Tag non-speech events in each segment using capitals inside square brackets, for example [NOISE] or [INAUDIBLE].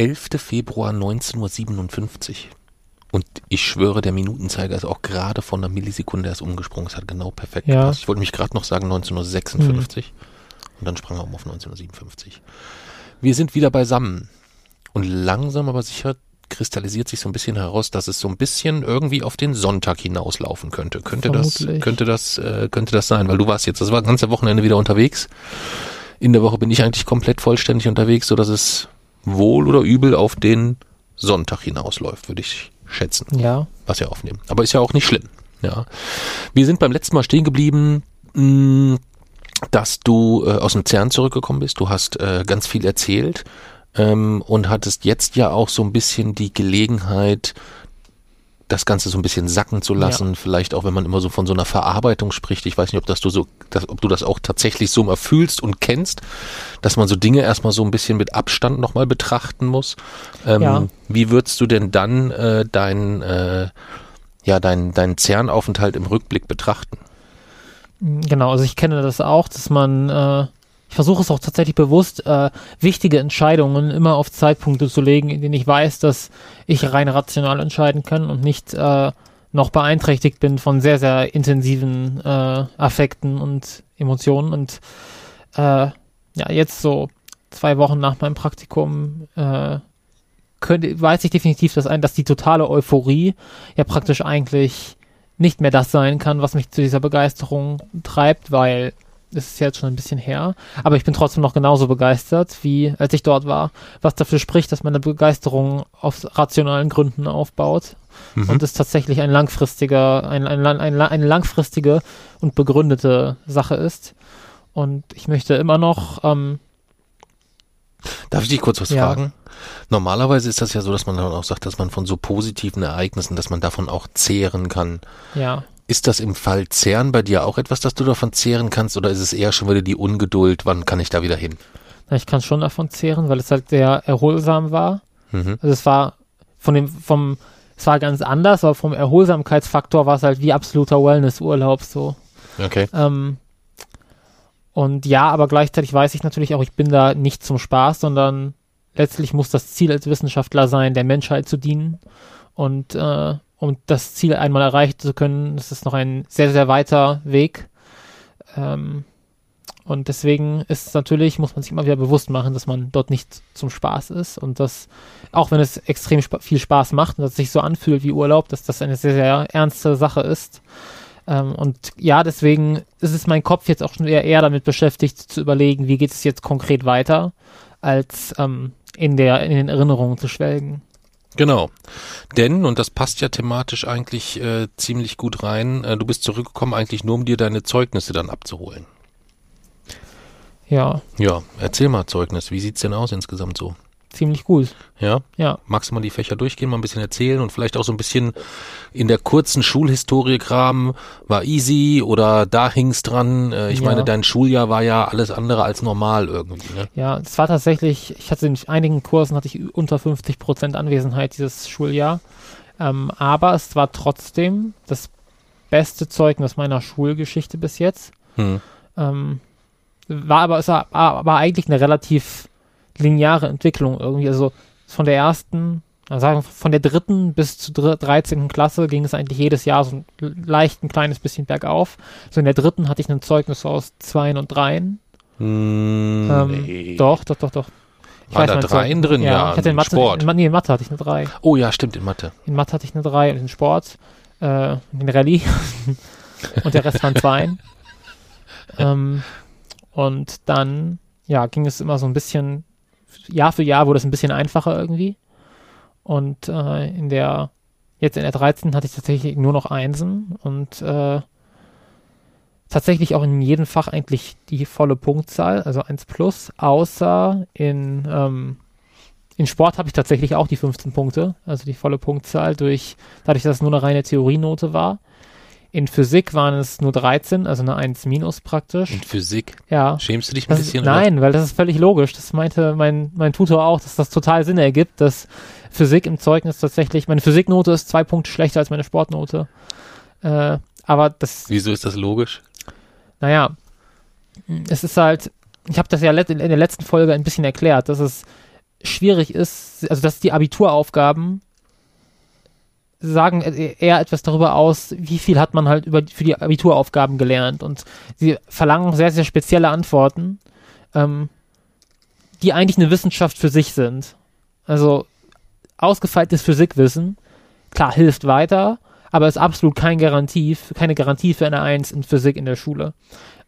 11. Februar 1957. Und ich schwöre, der Minutenzeiger ist auch gerade von einer Millisekunde erst umgesprungen. Es hat genau perfekt Ja. gepasst. Ich wollte mich gerade noch sagen 1956. Und dann sprang er um auf 1957. Wir sind wieder beisammen. Und langsam aber sicher kristallisiert sich so ein bisschen heraus, dass es so ein bisschen irgendwie auf den Sonntag hinauslaufen könnte. Könnte das, Vermutlich. könnte das, äh, könnte das sein? Weil du warst jetzt, das war das ganze Wochenende wieder unterwegs. In der Woche bin ich eigentlich komplett vollständig unterwegs, so dass es wohl oder übel auf den Sonntag hinausläuft, würde ich schätzen Ja. was wir aufnehmen. Aber ist ja auch nicht schlimm. Ja. Wir sind beim letzten Mal stehen geblieben, mh, dass du äh, aus dem CERN zurückgekommen bist. Du hast äh, ganz viel erzählt ähm, und hattest jetzt ja auch so ein bisschen die Gelegenheit, das Ganze so ein bisschen sacken zu lassen. Vielleicht auch, wenn man immer so von so einer Verarbeitung spricht. Ich weiß nicht, ob das du so, dass, ob du das auch tatsächlich so mal fühlst und kennst, dass man so Dinge erstmal so ein bisschen mit Abstand nochmal betrachten muss. Ähm, Ja. Wie würdest du denn dann äh, dein, äh, ja, deinen dein CERN-Aufenthalt im Rückblick betrachten? Genau, also ich kenne das auch, dass man, äh, ich versuche es auch tatsächlich bewusst, äh, wichtige Entscheidungen immer auf Zeitpunkte zu legen, in denen ich weiß, dass ich rein rational entscheiden kann und nicht äh, noch beeinträchtigt bin von sehr, sehr intensiven äh, Affekten und Emotionen. Und äh, ja, jetzt so zwei Wochen nach meinem Praktikum äh, könnte, weiß ich definitiv, dass, ein, dass die totale Euphorie ja praktisch eigentlich nicht mehr das sein kann, was mich zu dieser Begeisterung treibt, weil es ist jetzt schon ein bisschen her. Aber ich bin trotzdem noch genauso begeistert, wie als ich dort war. Was dafür spricht, dass meine Begeisterung auf rationalen Gründen aufbaut Mhm. und es tatsächlich ein langfristiger, ein, ein, ein, ein, eine langfristige und begründete Sache ist. Und ich möchte immer noch, ähm, Darf ich dich kurz was Ja. fragen? Normalerweise ist das ja so, dass man dann auch sagt, dass man von so positiven Ereignissen, dass man davon auch zehren kann. ja, Ist das im Fall Zehren bei dir auch etwas, dass du davon zehren kannst oder ist es eher schon wieder die Ungeduld, wann kann ich da wieder hin? na, ich kann schon davon zehren, weil es halt sehr erholsam war. Mhm. Also es war von dem, vom, es war ganz anders, aber vom Erholsamkeitsfaktor war es halt wie absoluter Wellnessurlaub so. Okay. Ähm, und ja, aber gleichzeitig weiß ich natürlich auch, ich bin da nicht zum Spaß, sondern letztlich muss das Ziel als Wissenschaftler sein, der Menschheit zu dienen. Und äh, um das Ziel einmal erreichen zu können, das ist noch ein sehr, sehr weiter Weg. Ähm, und deswegen ist es natürlich, muss man sich immer wieder bewusst machen, dass man dort nicht zum Spaß ist und dass, auch wenn es extrem spa viel Spaß macht und dass es sich so anfühlt wie Urlaub, dass das eine sehr, sehr ernste Sache ist. Ähm, und ja, deswegen ist es mein Kopf jetzt auch schon eher, eher damit beschäftigt, zu überlegen, wie geht es jetzt konkret weiter, als ähm, in, der, in den Erinnerungen zu schwelgen. Genau. Denn, und das passt ja thematisch eigentlich äh, ziemlich gut rein, äh, du bist zurückgekommen eigentlich nur, um dir deine Zeugnisse dann abzuholen. Ja, Ja, erzähl mal Zeugnis. Wie sieht's denn aus insgesamt so? Ziemlich gut. Ja? Ja, Magst du mal die Fächer durchgehen, mal ein bisschen erzählen und vielleicht auch so ein bisschen in der kurzen Schulhistorie kramen, war easy oder da hing's dran? Äh, ich Ja. meine, dein Schuljahr war ja alles andere als normal irgendwie, ne? ja, es war tatsächlich, ich hatte in einigen Kursen hatte ich unter 50 Prozent Anwesenheit dieses Schuljahr. Ähm, aber es war trotzdem das beste Zeugnis meiner Schulgeschichte bis jetzt. Hm. Ähm, war aber, es war, war eigentlich eine relativ lineare Entwicklung irgendwie. Also von der ersten, also sagen wir, von der dritten bis zur dr- 13. Klasse ging es eigentlich jedes Jahr so ein leicht ein kleines bisschen bergauf. So in der dritten hatte ich ein Zeugnis aus Zweien und Dreien. Hm, Ähm, nee. Doch, doch, doch, doch. Ich Waren da mein Dreien Zeugnis- drin? Ja, Ja, ich hatte in Mathe, Sport. In, nee, in Mathe hatte ich eine 3. Oh ja, stimmt, in Mathe. In Mathe hatte ich eine 3 und in Sport, äh, in Rallye [LAUGHS] und der Rest waren Zweien. [LAUGHS] ähm, und dann, ja, ging es immer so ein bisschen, Jahr für Jahr wurde es ein bisschen einfacher irgendwie. Und äh, in der, jetzt in der 13 hatte ich tatsächlich nur noch Einsen und äh, tatsächlich auch in jedem Fach eigentlich die volle Punktzahl, also 1 plus, außer in, ähm, in Sport habe ich tatsächlich auch die 15 Punkte, also die volle Punktzahl, durch, dadurch, dass es nur eine reine Theorienote war. In Physik waren es nur 13, also eine 1 minus praktisch. Und Physik. Ja. Schämst du dich ein Das ist, bisschen? oder? nein, weil das ist völlig logisch. Das meinte mein, mein Tutor auch, dass das total Sinn ergibt, dass Physik im Zeugnis tatsächlich, meine Physiknote ist zwei Punkte schlechter als meine Sportnote. Äh, aber das, Wieso ist das logisch? naja, es ist halt, ich habe das ja in der letzten Folge ein bisschen erklärt, dass es schwierig ist, also dass die Abituraufgaben sagen eher etwas darüber aus, wie viel hat man halt über für die Abituraufgaben gelernt und sie verlangen sehr sehr spezielle Antworten, ähm, die eigentlich eine Wissenschaft für sich sind. Also ausgefeiltes Physikwissen, klar hilft weiter, aber ist absolut kein Garantie, keine Garantie für eine Eins in Physik in der Schule,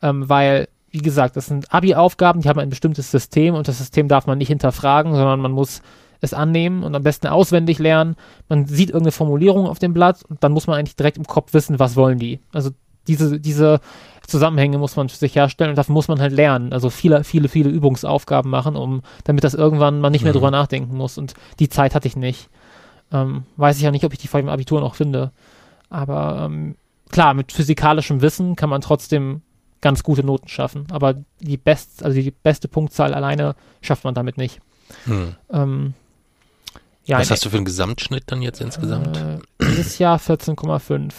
ähm, weil wie gesagt, das sind Abi-Aufgaben, die haben ein bestimmtes System und das System darf man nicht hinterfragen, sondern man muss es annehmen und am besten auswendig lernen. Man sieht irgendeine Formulierung auf dem Blatt und dann muss man eigentlich direkt im Kopf wissen, was wollen die. Also diese, diese Zusammenhänge muss man für sich herstellen und dafür muss man halt lernen. Also viele, viele, viele Übungsaufgaben machen, um, damit das irgendwann man nicht mehr mhm. drüber nachdenken muss. Und die Zeit hatte ich nicht. Ähm, weiß ich ja nicht, ob ich die vor dem Abitur noch finde. Aber ähm, klar, mit physikalischem Wissen kann man trotzdem ganz gute Noten schaffen. Aber die best, also die beste Punktzahl alleine schafft man damit nicht. Hm. Ähm, ja, Was hast du für einen Gesamtschnitt dann jetzt insgesamt? Äh, dieses Jahr 14,5.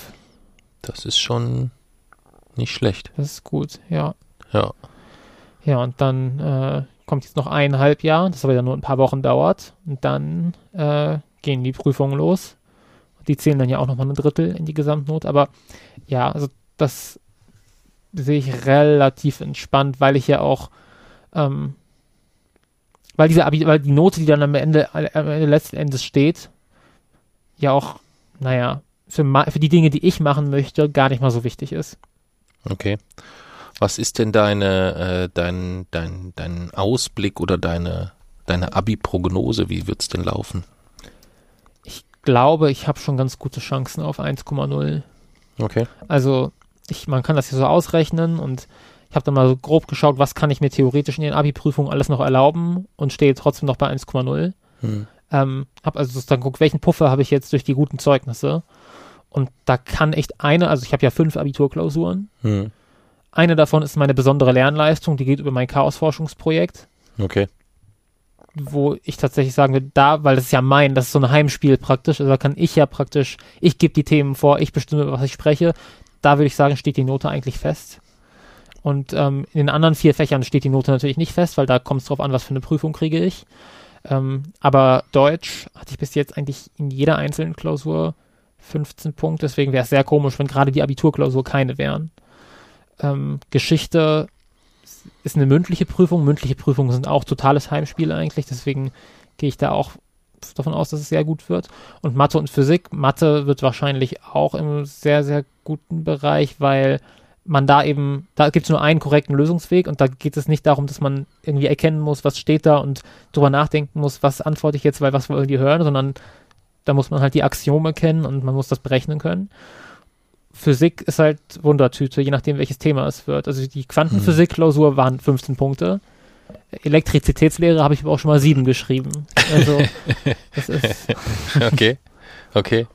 Das ist schon nicht schlecht. Das ist gut, ja. Ja. Ja, und dann äh, kommt jetzt noch eineinhalb Jahr, das aber ja nur ein paar Wochen dauert. Und dann äh, gehen die Prüfungen los. Die zählen dann ja auch nochmal ein Drittel in die Gesamtnot. Aber ja, also das sehe ich relativ entspannt, weil ich ja auch, ähm, weil diese Abi, weil die Note, die dann am Ende, am Ende letzten Endes steht, ja auch, naja, für, für die Dinge, die ich machen möchte, gar nicht mal so wichtig ist. Okay. Was ist denn deine, äh, dein, dein, dein Ausblick oder deine, deine Abi-Prognose? Wie wird es denn laufen? Ich glaube, ich habe schon ganz gute Chancen auf 1,0. Okay. Also ich, man kann das hier so ausrechnen und ich habe dann mal so grob geschaut, was kann ich mir theoretisch in den Abi-Prüfungen alles noch erlauben und stehe trotzdem noch bei 1,0. Hm. Ähm, habe also dann geguckt, welchen Puffer habe ich jetzt durch die guten Zeugnisse. Und da kann echt eine, also ich habe ja fünf Abiturklausuren. Hm. Eine davon ist meine besondere Lernleistung, die geht über mein Chaos-Forschungsprojekt. Okay. Wo ich tatsächlich sagen würde, da, weil das ist ja mein, das ist so ein Heimspiel praktisch, also da kann ich ja praktisch, ich gebe die Themen vor, ich bestimme, was ich spreche da würde ich sagen, steht die Note eigentlich fest. Und ähm, in den anderen vier Fächern steht die Note natürlich nicht fest, weil da kommt es drauf an, was für eine Prüfung kriege ich. Ähm, aber Deutsch hatte ich bis jetzt eigentlich in jeder einzelnen Klausur 15 Punkte, deswegen wäre es sehr komisch, wenn gerade die Abiturklausur keine wären. Ähm, Geschichte ist eine mündliche Prüfung. Mündliche Prüfungen sind auch totales Heimspiel eigentlich, deswegen gehe ich da auch davon aus, dass es sehr gut wird. Und Mathe und Physik. Mathe wird wahrscheinlich auch im sehr, sehr guten Bereich, weil man da eben, da gibt es nur einen korrekten Lösungsweg und da geht es nicht darum, dass man irgendwie erkennen muss, was steht da und drüber nachdenken muss, was antworte ich jetzt, weil was wollen die hören, sondern da muss man halt die Axiome kennen und man muss das berechnen können. Physik ist halt Wundertüte, je nachdem, welches Thema es wird. Also die Quantenphysik-Klausur waren 15 Punkte. Elektrizitätslehre habe ich aber auch schon mal sieben geschrieben. Also, [LAUGHS] das ist. okay, okay.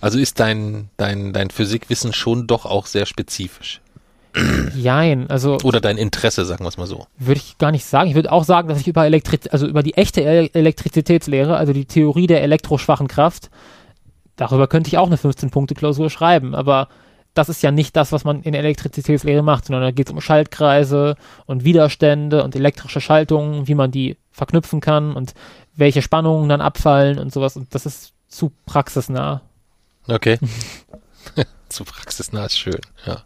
Also ist dein, dein, dein Physikwissen schon doch auch sehr spezifisch. Jein, also. Oder dein Interesse, sagen wir es mal so. Würde ich gar nicht sagen. Ich würde auch sagen, dass ich über Elektrizität, also über die echte Elektrizitätslehre, also die Theorie der elektroschwachen Kraft, darüber könnte ich auch eine 15-Punkte-Klausur schreiben, aber das ist ja nicht das, was man in Elektrizitätslehre macht, sondern da geht es um Schaltkreise und Widerstände und elektrische Schaltungen, wie man die verknüpfen kann und welche Spannungen dann abfallen und sowas. Und das ist zu praxisnah. Okay. [LAUGHS] [LAUGHS] zu praxisnah ist schön, ja.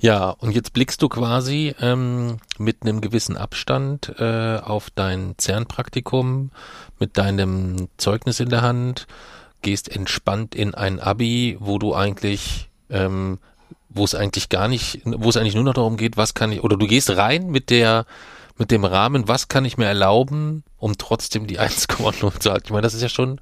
Ja, und jetzt blickst du quasi ähm, mit einem gewissen Abstand äh, auf dein CERN-Praktikum mit deinem Zeugnis in der Hand, gehst entspannt in ein Abi, wo du eigentlich ähm, wo es eigentlich gar nicht, wo es eigentlich nur noch darum geht, was kann ich, oder du gehst rein mit der, mit dem Rahmen, was kann ich mir erlauben, um trotzdem die [LAUGHS] 1,0 zu halten. Ich meine, das ist ja schon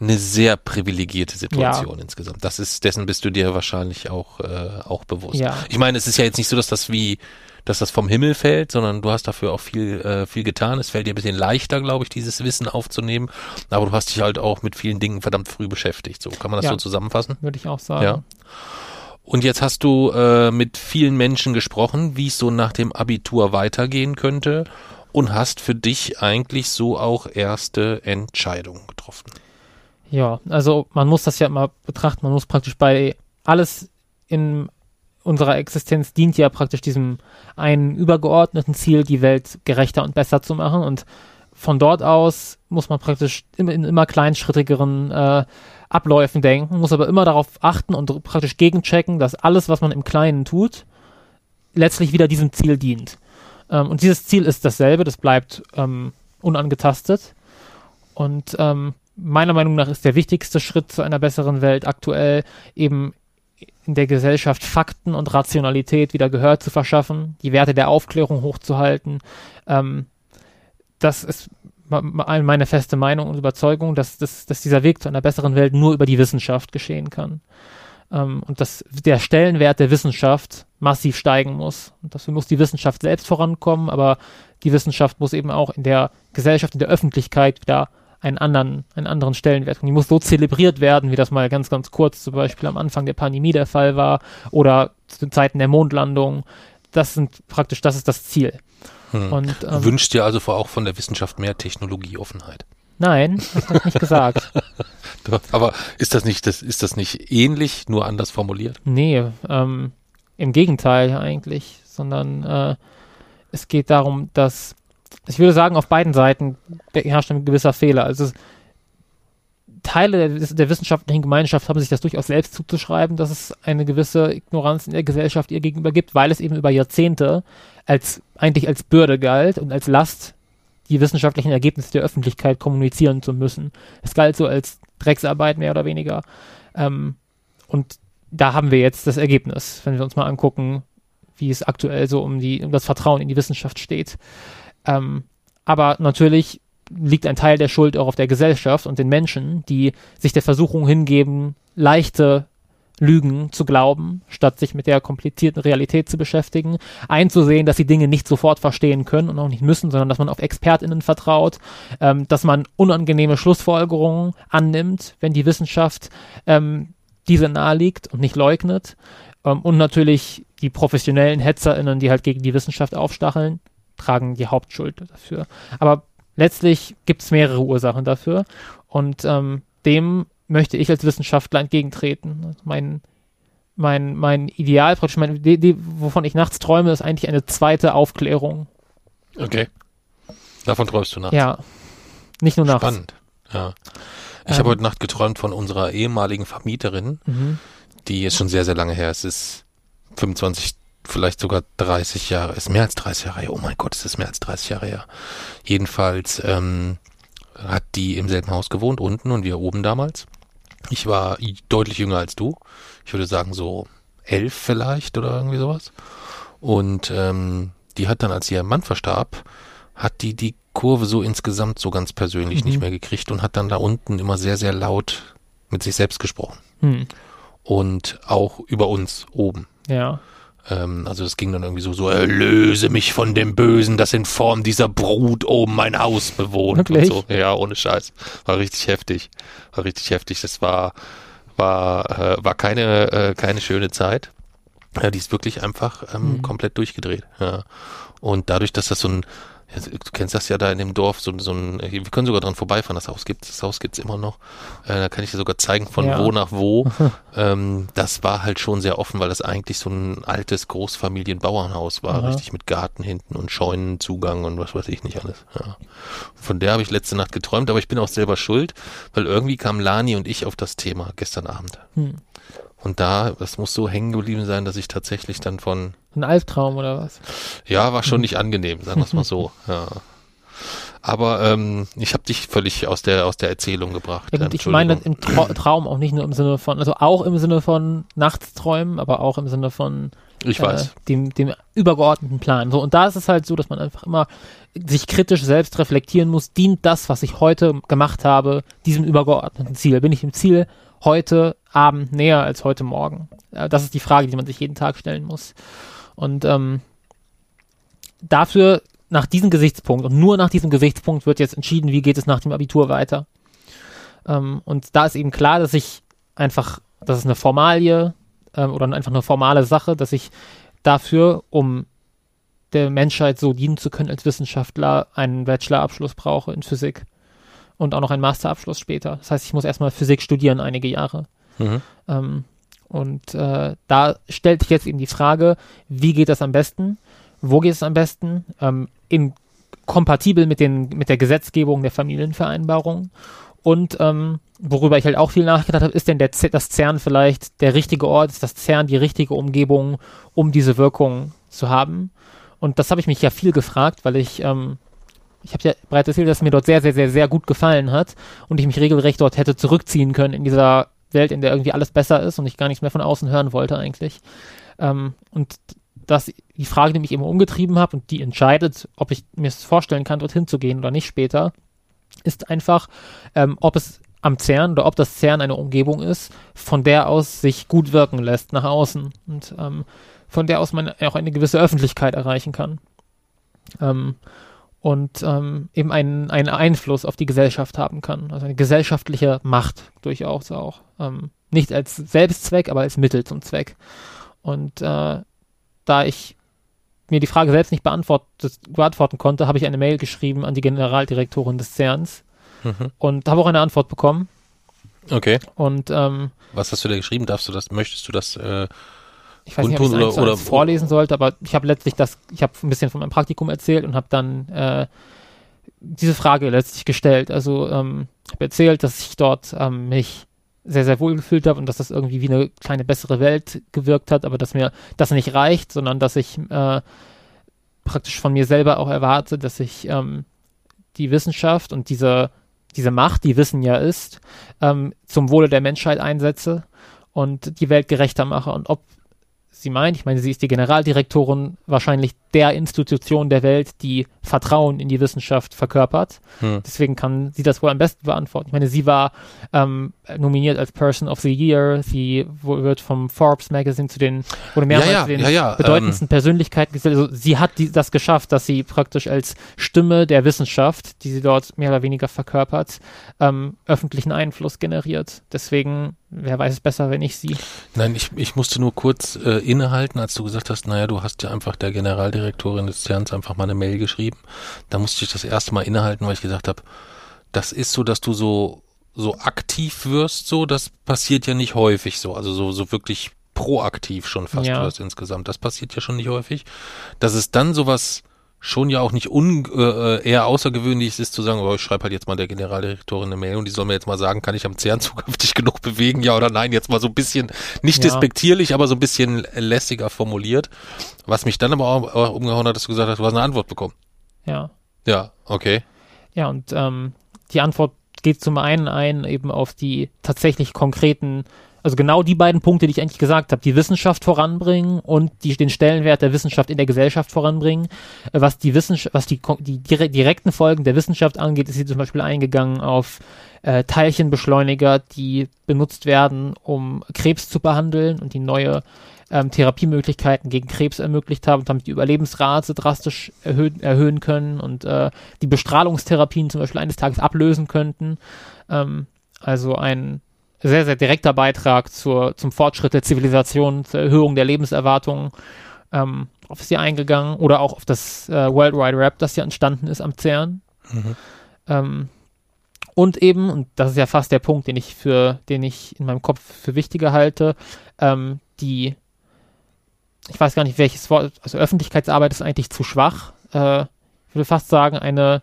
eine sehr privilegierte Situation ja. insgesamt. Das ist, dessen bist du dir wahrscheinlich auch, äh, auch bewusst. Ja. Ich meine, es ist ja jetzt nicht so, dass das wie, dass das vom Himmel fällt, sondern du hast dafür auch viel, äh, viel getan. Es fällt dir ein bisschen leichter, glaube ich, dieses Wissen aufzunehmen. Aber du hast dich halt auch mit vielen Dingen verdammt früh beschäftigt. So kann man das ja, so zusammenfassen? Würde ich auch sagen. Ja. Und jetzt hast du äh, mit vielen Menschen gesprochen, wie es so nach dem Abitur weitergehen könnte und hast für dich eigentlich so auch erste Entscheidungen getroffen. Ja, also man muss das ja immer betrachten, man muss praktisch bei alles in unserer Existenz dient ja praktisch diesem einen übergeordneten Ziel, die Welt gerechter und besser zu machen und von dort aus muss man praktisch in, in immer kleinschrittigeren äh, Abläufen denken, muss aber immer darauf achten und praktisch gegenchecken, dass alles, was man im Kleinen tut, letztlich wieder diesem Ziel dient. Ähm, und dieses Ziel ist dasselbe, das bleibt ähm, unangetastet. Und ähm, meiner Meinung nach ist der wichtigste Schritt zu einer besseren Welt aktuell eben in der Gesellschaft Fakten und Rationalität wieder Gehör zu verschaffen, die Werte der Aufklärung hochzuhalten. Ähm, das ist meine feste Meinung und Überzeugung, dass, dass, dass dieser Weg zu einer besseren Welt nur über die Wissenschaft geschehen kann. Ähm, und dass der Stellenwert der Wissenschaft massiv steigen muss. Und dafür muss die Wissenschaft selbst vorankommen, aber die Wissenschaft muss eben auch in der Gesellschaft, in der Öffentlichkeit wieder einen anderen, einen anderen Stellenwert. Und die muss so zelebriert werden, wie das mal ganz, ganz kurz zum Beispiel am Anfang der Pandemie der Fall war oder zu den Zeiten der Mondlandung. Das sind praktisch, das ist das Ziel. Hm. Und, ähm, du wünschst dir also auch von der Wissenschaft mehr Technologieoffenheit? Nein, das habe ich nicht gesagt. [LAUGHS] Aber ist das nicht, das, ist das nicht ähnlich, nur anders formuliert? Nee, ähm, im Gegenteil eigentlich, sondern äh, es geht darum, dass ich würde sagen, auf beiden Seiten herrscht ein gewisser Fehler. Also Teile der, der, wissenschaftlichen Gemeinschaft haben sich das durchaus selbst zuzuschreiben, dass es eine gewisse Ignoranz in der Gesellschaft ihr gegenüber gibt, weil es eben über Jahrzehnte als eigentlich als Bürde galt und als Last, die wissenschaftlichen Ergebnisse der Öffentlichkeit kommunizieren zu müssen. Es galt so als Drecksarbeit mehr oder weniger. Ähm, und da haben wir jetzt das Ergebnis, wenn wir uns mal angucken, wie es aktuell so um, die, um das Vertrauen in die Wissenschaft steht. Ähm, aber natürlich liegt ein Teil der Schuld auch auf der Gesellschaft und den Menschen, die sich der Versuchung hingeben, leichte Lügen zu glauben, statt sich mit der komplizierten Realität zu beschäftigen, einzusehen, dass sie Dinge nicht sofort verstehen können und auch nicht müssen, sondern dass man auf ExpertInnen vertraut, ähm, dass man unangenehme Schlussfolgerungen annimmt, wenn die Wissenschaft ähm, diese naheliegt und nicht leugnet. Ähm, und natürlich die professionellen HetzerInnen, die halt gegen die Wissenschaft aufstacheln, tragen die Hauptschuld dafür. Aber letztlich gibt es mehrere Ursachen dafür und ähm, dem möchte ich als Wissenschaftler entgegentreten. Mein, mein, mein Ideal, praktisch mein, die, die, wovon ich nachts träume, ist eigentlich eine zweite Aufklärung. Okay. Davon träumst du nachts? Ja. Nicht nur nachts. Spannend. Ja. Ich ähm, habe heute Nacht geträumt von unserer ehemaligen Vermieterin, mhm. die ist schon sehr, sehr lange her. Es ist 25 vielleicht sogar 30 Jahre, ist mehr als 30 Jahre her. Oh mein Gott, es ist mehr als 30 Jahre her. Jedenfalls ähm, hat die im selben Haus gewohnt, unten und wir oben damals. Ich war deutlich jünger als du. Ich würde sagen so elf vielleicht oder irgendwie sowas. Und ähm, die hat dann, als ihr Mann verstarb, hat die die Kurve so insgesamt so ganz persönlich mhm. nicht mehr gekriegt und hat dann da unten immer sehr, sehr laut mit sich selbst gesprochen. Mhm. Und auch über uns oben. Ja. Ähm, also es ging dann irgendwie so, so, erlöse mich von dem Bösen, das in Form dieser Brut oben mein Haus bewohnt. Wirklich? Und so. Ja, ohne Scheiß. War richtig heftig. War richtig heftig. Das war, war, äh, war keine, äh, keine schöne Zeit. Ja, die ist wirklich einfach ähm, mhm. komplett durchgedreht. Ja. Und dadurch, dass das so ein du kennst das ja da in dem Dorf, so, so ein, wir können sogar dran vorbeifahren, das Haus gibt das Haus gibt's immer noch. Äh, da kann ich dir sogar zeigen, von ja. wo nach wo. [LAUGHS] ähm, das war halt schon sehr offen, weil das eigentlich so ein altes Großfamilienbauernhaus war, Aha. richtig mit Garten hinten und Scheunenzugang und was weiß ich nicht alles. Ja. Von der habe ich letzte Nacht geträumt, aber ich bin auch selber schuld, weil irgendwie kam Lani und ich auf das Thema gestern Abend. Hm. Und da, das muss so hängen geblieben sein, dass ich tatsächlich dann von. Ein Albtraum oder was? Ja, war schon nicht angenehm, sagen wir es mal so. [LAUGHS] Ja. Aber ähm, ich habe dich völlig aus der aus der Erzählung gebracht. Ja, ich meine im Tra Traum auch nicht nur im Sinne von, also auch im Sinne von Nachtsträumen, aber auch im Sinne von ich äh, weiß. Dem, dem übergeordneten Plan. So, und da ist es halt so, dass man einfach immer sich kritisch selbst reflektieren muss, dient das, was ich heute gemacht habe, diesem übergeordneten Ziel? Bin ich dem Ziel heute Abend näher als heute Morgen? Das ist die Frage, die man sich jeden Tag stellen muss. Und ähm, dafür, nach diesem Gesichtspunkt und nur nach diesem Gesichtspunkt wird jetzt entschieden, wie geht es nach dem Abitur weiter. Ähm, und da ist eben klar, dass ich einfach, das ist eine Formalie ähm, oder einfach eine formale Sache, dass ich dafür, um der Menschheit so dienen zu können als Wissenschaftler, einen Bachelorabschluss brauche in Physik und auch noch einen Masterabschluss später. Das heißt, ich muss erstmal Physik studieren einige Jahre. Mhm. Ähm, und äh, da stellt sich jetzt eben die Frage, wie geht das am besten? Wo geht es am besten? Ähm, in kompatibel mit den mit der Gesetzgebung der Familienvereinbarung und ähm, worüber ich halt auch viel nachgedacht habe, ist denn der, das CERN vielleicht der richtige Ort, ist das CERN die richtige Umgebung, um diese Wirkung zu haben? Und das habe ich mich ja viel gefragt, weil ich, ähm, ich habe ja bereits erzählt, dass mir dort sehr, sehr, sehr, sehr gut gefallen hat und ich mich regelrecht dort hätte zurückziehen können in dieser Welt, in der irgendwie alles besser ist und ich gar nichts mehr von außen hören wollte eigentlich. Ähm, und das die Frage, die mich immer umgetrieben habe und die entscheidet, ob ich mir es vorstellen kann, dorthin zu gehen oder nicht später, ist einfach, ähm, ob es am CERN oder ob das CERN eine Umgebung ist, von der aus sich gut wirken lässt nach außen und ähm, von der aus man auch eine gewisse Öffentlichkeit erreichen kann. Ähm, und ähm, eben einen, einen Einfluss auf die Gesellschaft haben kann. Also eine gesellschaftliche Macht durchaus auch. Ähm, nicht als Selbstzweck, aber als Mittel zum Zweck. Und äh, da ich mir die Frage selbst nicht beantworten konnte, habe ich eine Mail geschrieben an die Generaldirektorin des CERNs mhm. und habe auch eine Antwort bekommen. Okay. Und ähm, was hast du da geschrieben? Darfst du das? Möchtest du das? Äh, ich weiß nicht, ob ich es oder, oder vorlesen sollte, aber ich habe letztlich das, ich habe ein bisschen von meinem Praktikum erzählt und habe dann äh, diese Frage letztlich gestellt. Also ähm, habe erzählt, dass ich dort ähm, mich sehr, sehr wohl gefühlt habe und dass das irgendwie wie eine kleine bessere Welt gewirkt hat, aber dass mir das nicht reicht, sondern dass ich äh, praktisch von mir selber auch erwarte, dass ich ähm, die Wissenschaft und diese, diese Macht, die Wissen ja ist, ähm, zum Wohle der Menschheit einsetze und die Welt gerechter mache. Und ob sie meint. Ich meine, sie ist die Generaldirektorin wahrscheinlich der Institution der Welt, die Vertrauen in die Wissenschaft verkörpert. Hm. Deswegen kann sie das wohl am besten beantworten. Ich meine, sie war ähm, nominiert als Person of the Year. Sie wird vom Forbes Magazine zu den, wurde mehrmals ja, ja, zu den ja, ja, bedeutendsten ähm, Persönlichkeiten gestellt. Also sie hat die, das geschafft, dass sie praktisch als Stimme der Wissenschaft, die sie dort mehr oder weniger verkörpert, ähm, öffentlichen Einfluss generiert. Deswegen wer weiß es besser, wenn ich sie. Nein, ich, ich musste nur kurz äh, innehalten, als du gesagt hast, naja, du hast ja einfach der Generaldirektorin des CERNs einfach mal eine Mail geschrieben. Da musste ich das erste Mal innehalten, weil ich gesagt habe, das ist so, dass du so so aktiv wirst, so das passiert ja nicht häufig so, also so so wirklich proaktiv schon fast ja. wirst insgesamt. Das passiert ja schon nicht häufig. Dass es dann sowas schon ja auch nicht un, äh, eher außergewöhnlich ist zu sagen, oh, ich schreibe halt jetzt mal der Generaldirektorin eine Mail und die soll mir jetzt mal sagen, kann ich am CERN zukünftig [LAUGHS] genug bewegen, ja oder nein, jetzt mal so ein bisschen, nicht ja. despektierlich, aber so ein bisschen lässiger formuliert. Was mich dann aber auch, auch umgehauen hat, dass du gesagt hast, du hast eine Antwort bekommen. Ja. Ja, okay. Ja, und ähm, die Antwort geht zum einen ein eben auf die tatsächlich konkreten also genau die beiden Punkte, die ich eigentlich gesagt habe, die Wissenschaft voranbringen und die, den Stellenwert der Wissenschaft in der Gesellschaft voranbringen. Äh, was die Wissenschaft, was die, die direkten Folgen der Wissenschaft angeht, ist sie zum Beispiel eingegangen auf äh, Teilchenbeschleuniger, die benutzt werden, um Krebs zu behandeln und die neue ähm, Therapiemöglichkeiten gegen Krebs ermöglicht haben und damit die Überlebensrate drastisch erhöhen, erhöhen können und äh, die Bestrahlungstherapien zum Beispiel eines Tages ablösen könnten. Ähm, also ein sehr, sehr direkter Beitrag zur, zum Fortschritt der Zivilisation, zur Erhöhung der Lebenserwartung ähm, auf sie eingegangen oder auch auf das äh, World Wide Rap, das ja entstanden ist am CERN. Mhm. Ähm, und eben, und das ist ja fast der Punkt, den ich für, den ich in meinem Kopf für wichtiger halte, ähm, die, ich weiß gar nicht, welches Wort, also Öffentlichkeitsarbeit ist eigentlich zu schwach. Äh, ich würde fast sagen, eine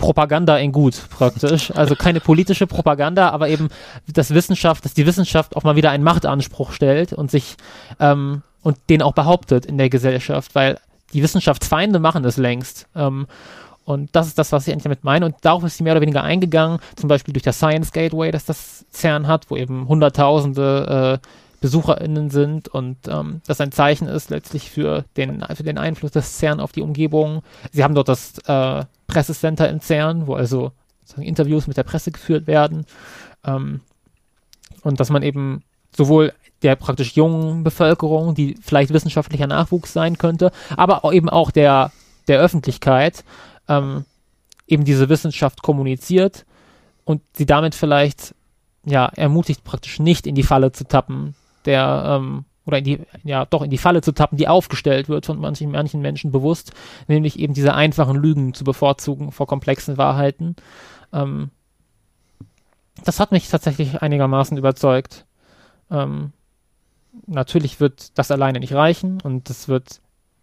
Propaganda in gut praktisch. Also keine politische Propaganda, aber eben das Wissenschaft, dass die Wissenschaft auch mal wieder einen Machtanspruch stellt und sich ähm, und den auch behauptet in der Gesellschaft, weil die Wissenschaftsfeinde machen das längst. Ähm, und das ist das, was ich eigentlich damit meine. Und darauf ist sie mehr oder weniger eingegangen, zum Beispiel durch das Science Gateway, das das CERN hat, wo eben Hunderttausende äh, BesucherInnen sind und ähm, das ein Zeichen ist letztlich für den, für den Einfluss des CERN auf die Umgebung. Sie haben dort das äh, Pressecenter im CERN, wo also Interviews mit der Presse geführt werden. Ähm, und dass man eben sowohl der praktisch jungen Bevölkerung, die vielleicht wissenschaftlicher Nachwuchs sein könnte, aber eben auch der, der Öffentlichkeit ähm, eben diese Wissenschaft kommuniziert und sie damit vielleicht ja ermutigt praktisch nicht in die Falle zu tappen, der ähm, oder in die, ja, doch in die Falle zu tappen, die aufgestellt wird von manchen, manchen Menschen bewusst, nämlich eben diese einfachen Lügen zu bevorzugen vor komplexen Wahrheiten. Ähm, das hat mich tatsächlich einigermaßen überzeugt. Ähm, natürlich wird das alleine nicht reichen und das wird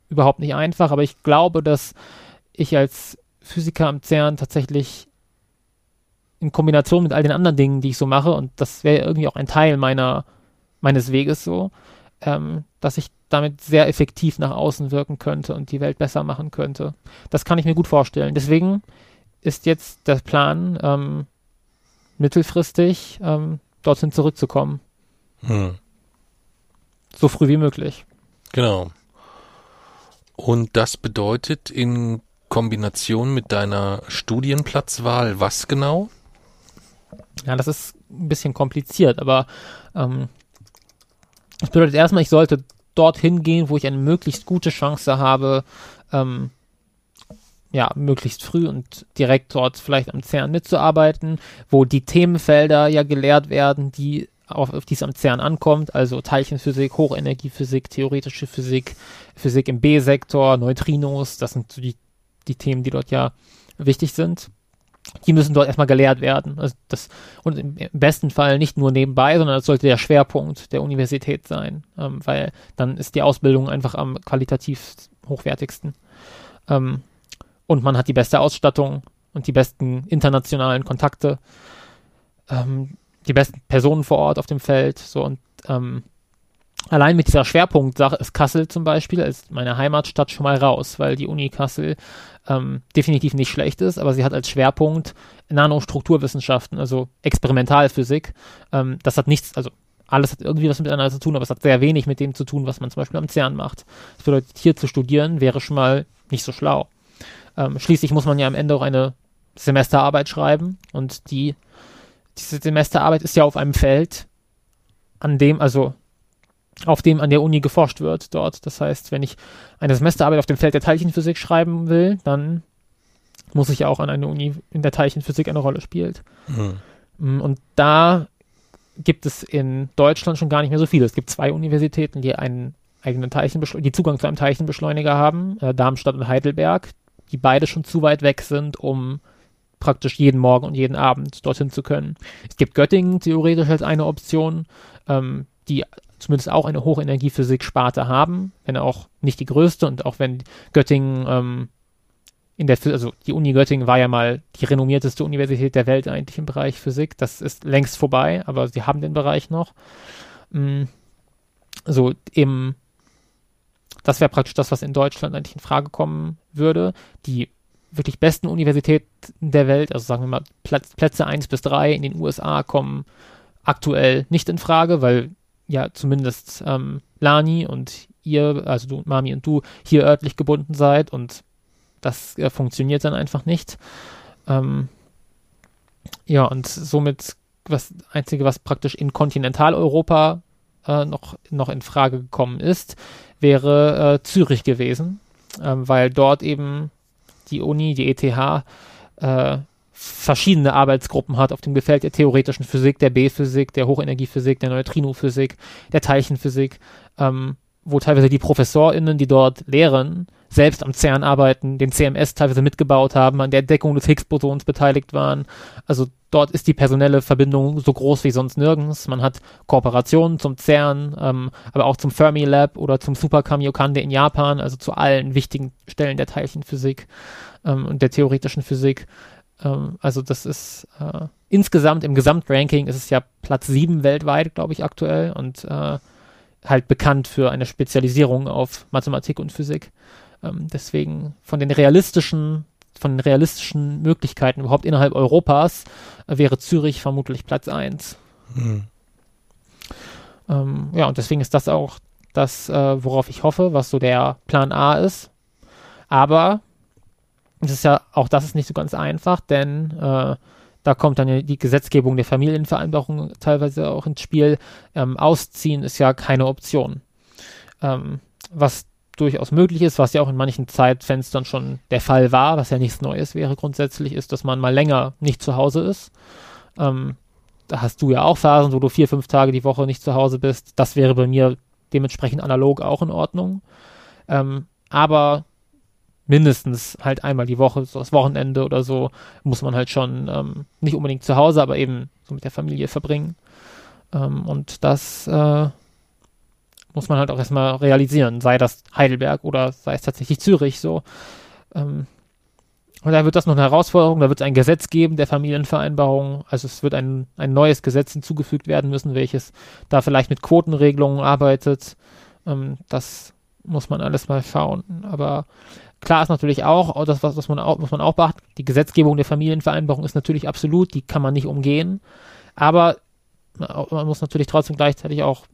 überhaupt nicht einfach, aber ich glaube, dass ich als Physiker am CERN tatsächlich in Kombination mit all den anderen Dingen, die ich so mache, und das wäre irgendwie auch ein Teil meiner, meines Weges so, ähm, dass ich damit sehr effektiv nach außen wirken könnte und die Welt besser machen könnte. Das kann ich mir gut vorstellen. Deswegen ist jetzt der Plan, ähm, mittelfristig ähm, dorthin zurückzukommen. Hm. So früh wie möglich. Genau. Und das bedeutet in Kombination mit deiner Studienplatzwahl was genau? Ja, das ist ein bisschen kompliziert, aber ähm, das bedeutet erstmal, ich sollte dorthin gehen, wo ich eine möglichst gute Chance habe, ähm, ja, möglichst früh und direkt dort vielleicht am CERN mitzuarbeiten, wo die Themenfelder ja gelehrt werden, die auf, auf die es am CERN ankommt, also Teilchenphysik, Hochenergiephysik, theoretische Physik, Physik im B-Sektor, Neutrinos, das sind so die, die Themen, die dort ja wichtig sind. Die müssen dort erstmal gelehrt werden. Also das, und im, besten Fall nicht nur nebenbei, sondern das sollte der Schwerpunkt der Universität sein, ähm, weil dann ist die Ausbildung einfach am qualitativ hochwertigsten. Ähm, und man hat die beste Ausstattung und die besten internationalen Kontakte, ähm, die besten Personen vor Ort auf dem Feld. So und ähm, allein mit dieser Schwerpunktsache ist Kassel zum Beispiel als meine Heimatstadt schon mal raus, weil die Uni Kassel ähm, definitiv nicht schlecht ist, aber sie hat als Schwerpunkt Nanostrukturwissenschaften, also Experimentalphysik. Ähm, das hat nichts, also alles hat irgendwie was miteinander zu tun, aber es hat sehr wenig mit dem zu tun, was man zum Beispiel am CERN macht. Das bedeutet, hier zu studieren wäre schon mal nicht so schlau. Ähm, schließlich muss man ja am Ende auch eine Semesterarbeit schreiben und die, diese Semesterarbeit ist ja auf einem Feld, an dem, also auf dem an der Uni geforscht wird dort. Das heißt, wenn ich eine Semesterarbeit auf dem Feld der Teilchenphysik schreiben will, dann muss ich ja auch an eine Uni in der Teilchenphysik eine Rolle spielt. Mhm. Und da gibt es in Deutschland schon gar nicht mehr so viele. Es gibt zwei Universitäten, die einen eigenen Teilchenbeschleuniger, die Zugang zu einem Teilchenbeschleuniger haben, äh, Darmstadt und Heidelberg die beide schon zu weit weg sind, um praktisch jeden Morgen und jeden Abend dorthin zu können. Es gibt Göttingen theoretisch als eine Option, ähm, die zumindest auch eine Hochenergiephysik-Sparte haben, wenn auch nicht die größte und auch wenn Göttingen ähm, in der, also die Uni Göttingen war ja mal die renommierteste Universität der Welt eigentlich im Bereich Physik. Das ist längst vorbei, aber sie haben den Bereich noch. Mhm. So im das wäre praktisch das, was in Deutschland eigentlich in Frage kommen würde. Die wirklich besten Universitäten der Welt, also sagen wir mal Plätze 1 bis 3 in den USA kommen aktuell nicht in Frage, weil ja zumindest ähm, Lani und ihr, also du, Mami und du, hier örtlich gebunden seid und das äh, funktioniert dann einfach nicht. Ähm, ja, und somit das Einzige, was praktisch in Kontinentaleuropa äh, noch, noch in Frage gekommen ist, wäre äh, Zürich gewesen, ähm, weil dort eben die Uni, die ETH, äh, verschiedene Arbeitsgruppen hat auf dem Gefeld der theoretischen Physik, der B-Physik, der Hochenergiephysik, der Neutrinophysik, der Teilchenphysik, ähm, wo teilweise die ProfessorInnen, die dort lehren, selbst am CERN arbeiten, den CMS teilweise mitgebaut haben, an der Entdeckung des Higgs-Bosons beteiligt waren. Also dort ist die personelle Verbindung so groß wie sonst nirgends. Man hat Kooperationen zum CERN, ähm, aber auch zum Fermi Lab oder zum Super Kamiokande in Japan, also zu allen wichtigen Stellen der Teilchenphysik ähm, und der theoretischen Physik. Ähm, also das ist äh, insgesamt im Gesamtranking ist es ja Platz sieben weltweit, glaube ich, aktuell und äh, halt bekannt für eine Spezialisierung auf Mathematik und Physik. Ähm, deswegen von den realistischen, von den realistischen Möglichkeiten überhaupt innerhalb Europas äh, wäre Zürich vermutlich Platz 1. Hm. Ähm, ja, und deswegen ist das auch das, äh, worauf ich hoffe, was so der Plan A ist. Aber es ist ja, auch das ist nicht so ganz einfach, denn äh, da kommt dann die Gesetzgebung der Familienvereinbarung teilweise auch ins Spiel. Ähm, ausziehen ist ja keine Option. Ähm, was durchaus möglich ist, was ja auch in manchen Zeitfenstern schon der Fall war, was ja nichts Neues wäre grundsätzlich, ist, dass man mal länger nicht zu Hause ist. Ähm, da hast du ja auch Phasen, wo du vier, fünf Tage die Woche nicht zu Hause bist. Das wäre bei mir dementsprechend analog auch in Ordnung. Ähm, aber mindestens halt einmal die Woche, so das Wochenende oder so, muss man halt schon ähm, nicht unbedingt zu Hause, aber eben so mit der Familie verbringen. Ähm, und das äh, muss man halt auch erstmal realisieren, sei das Heidelberg oder sei es tatsächlich Zürich so. Ähm, Und da wird das noch eine Herausforderung, da wird es ein Gesetz geben der Familienvereinbarung. Also es wird ein, ein neues Gesetz hinzugefügt werden müssen, welches da vielleicht mit Quotenregelungen arbeitet. Ähm, das muss man alles mal schauen. Aber klar ist natürlich auch, das was, was man auch, muss man auch beachten, die Gesetzgebung der Familienvereinbarung ist natürlich absolut, die kann man nicht umgehen. Aber man muss natürlich trotzdem gleichzeitig auch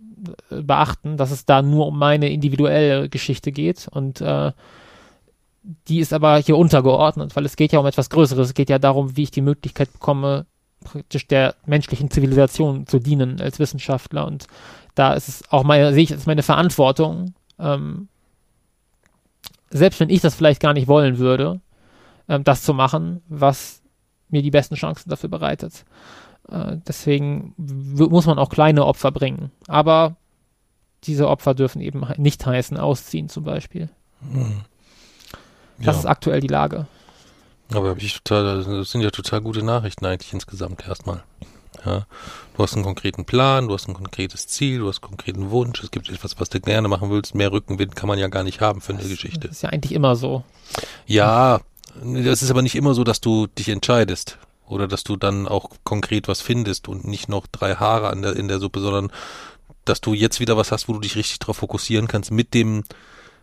äh, beachten, dass es da nur um meine individuelle Geschichte geht und äh, die ist aber hier untergeordnet, weil es geht ja um etwas Größeres. Es geht ja darum, wie ich die Möglichkeit bekomme, praktisch der menschlichen Zivilisation zu dienen als Wissenschaftler. Und da ist es auch meine, sehe ich, ist meine Verantwortung, ähm, selbst wenn ich das vielleicht gar nicht wollen würde, ähm, das zu machen, was mir die besten Chancen dafür bereitet. Äh, deswegen muss man auch kleine Opfer bringen. Aber diese Opfer dürfen eben nicht heißen, ausziehen zum Beispiel. Hm. Das ja. ist aktuell die Lage. Aber ich total, das sind ja total gute Nachrichten eigentlich insgesamt erstmal. Ja, du hast einen konkreten Plan, du hast ein konkretes Ziel, du hast einen konkreten Wunsch, es gibt etwas, was du gerne machen willst. Mehr Rückenwind kann man ja gar nicht haben für eine das, Geschichte. Das ist ja eigentlich immer so. Ja, das ist aber nicht immer so, dass du dich entscheidest oder dass du dann auch konkret was findest und nicht noch drei Haare an der, in der Suppe, sondern dass du jetzt wieder was hast, wo du dich richtig darauf fokussieren kannst mit dem,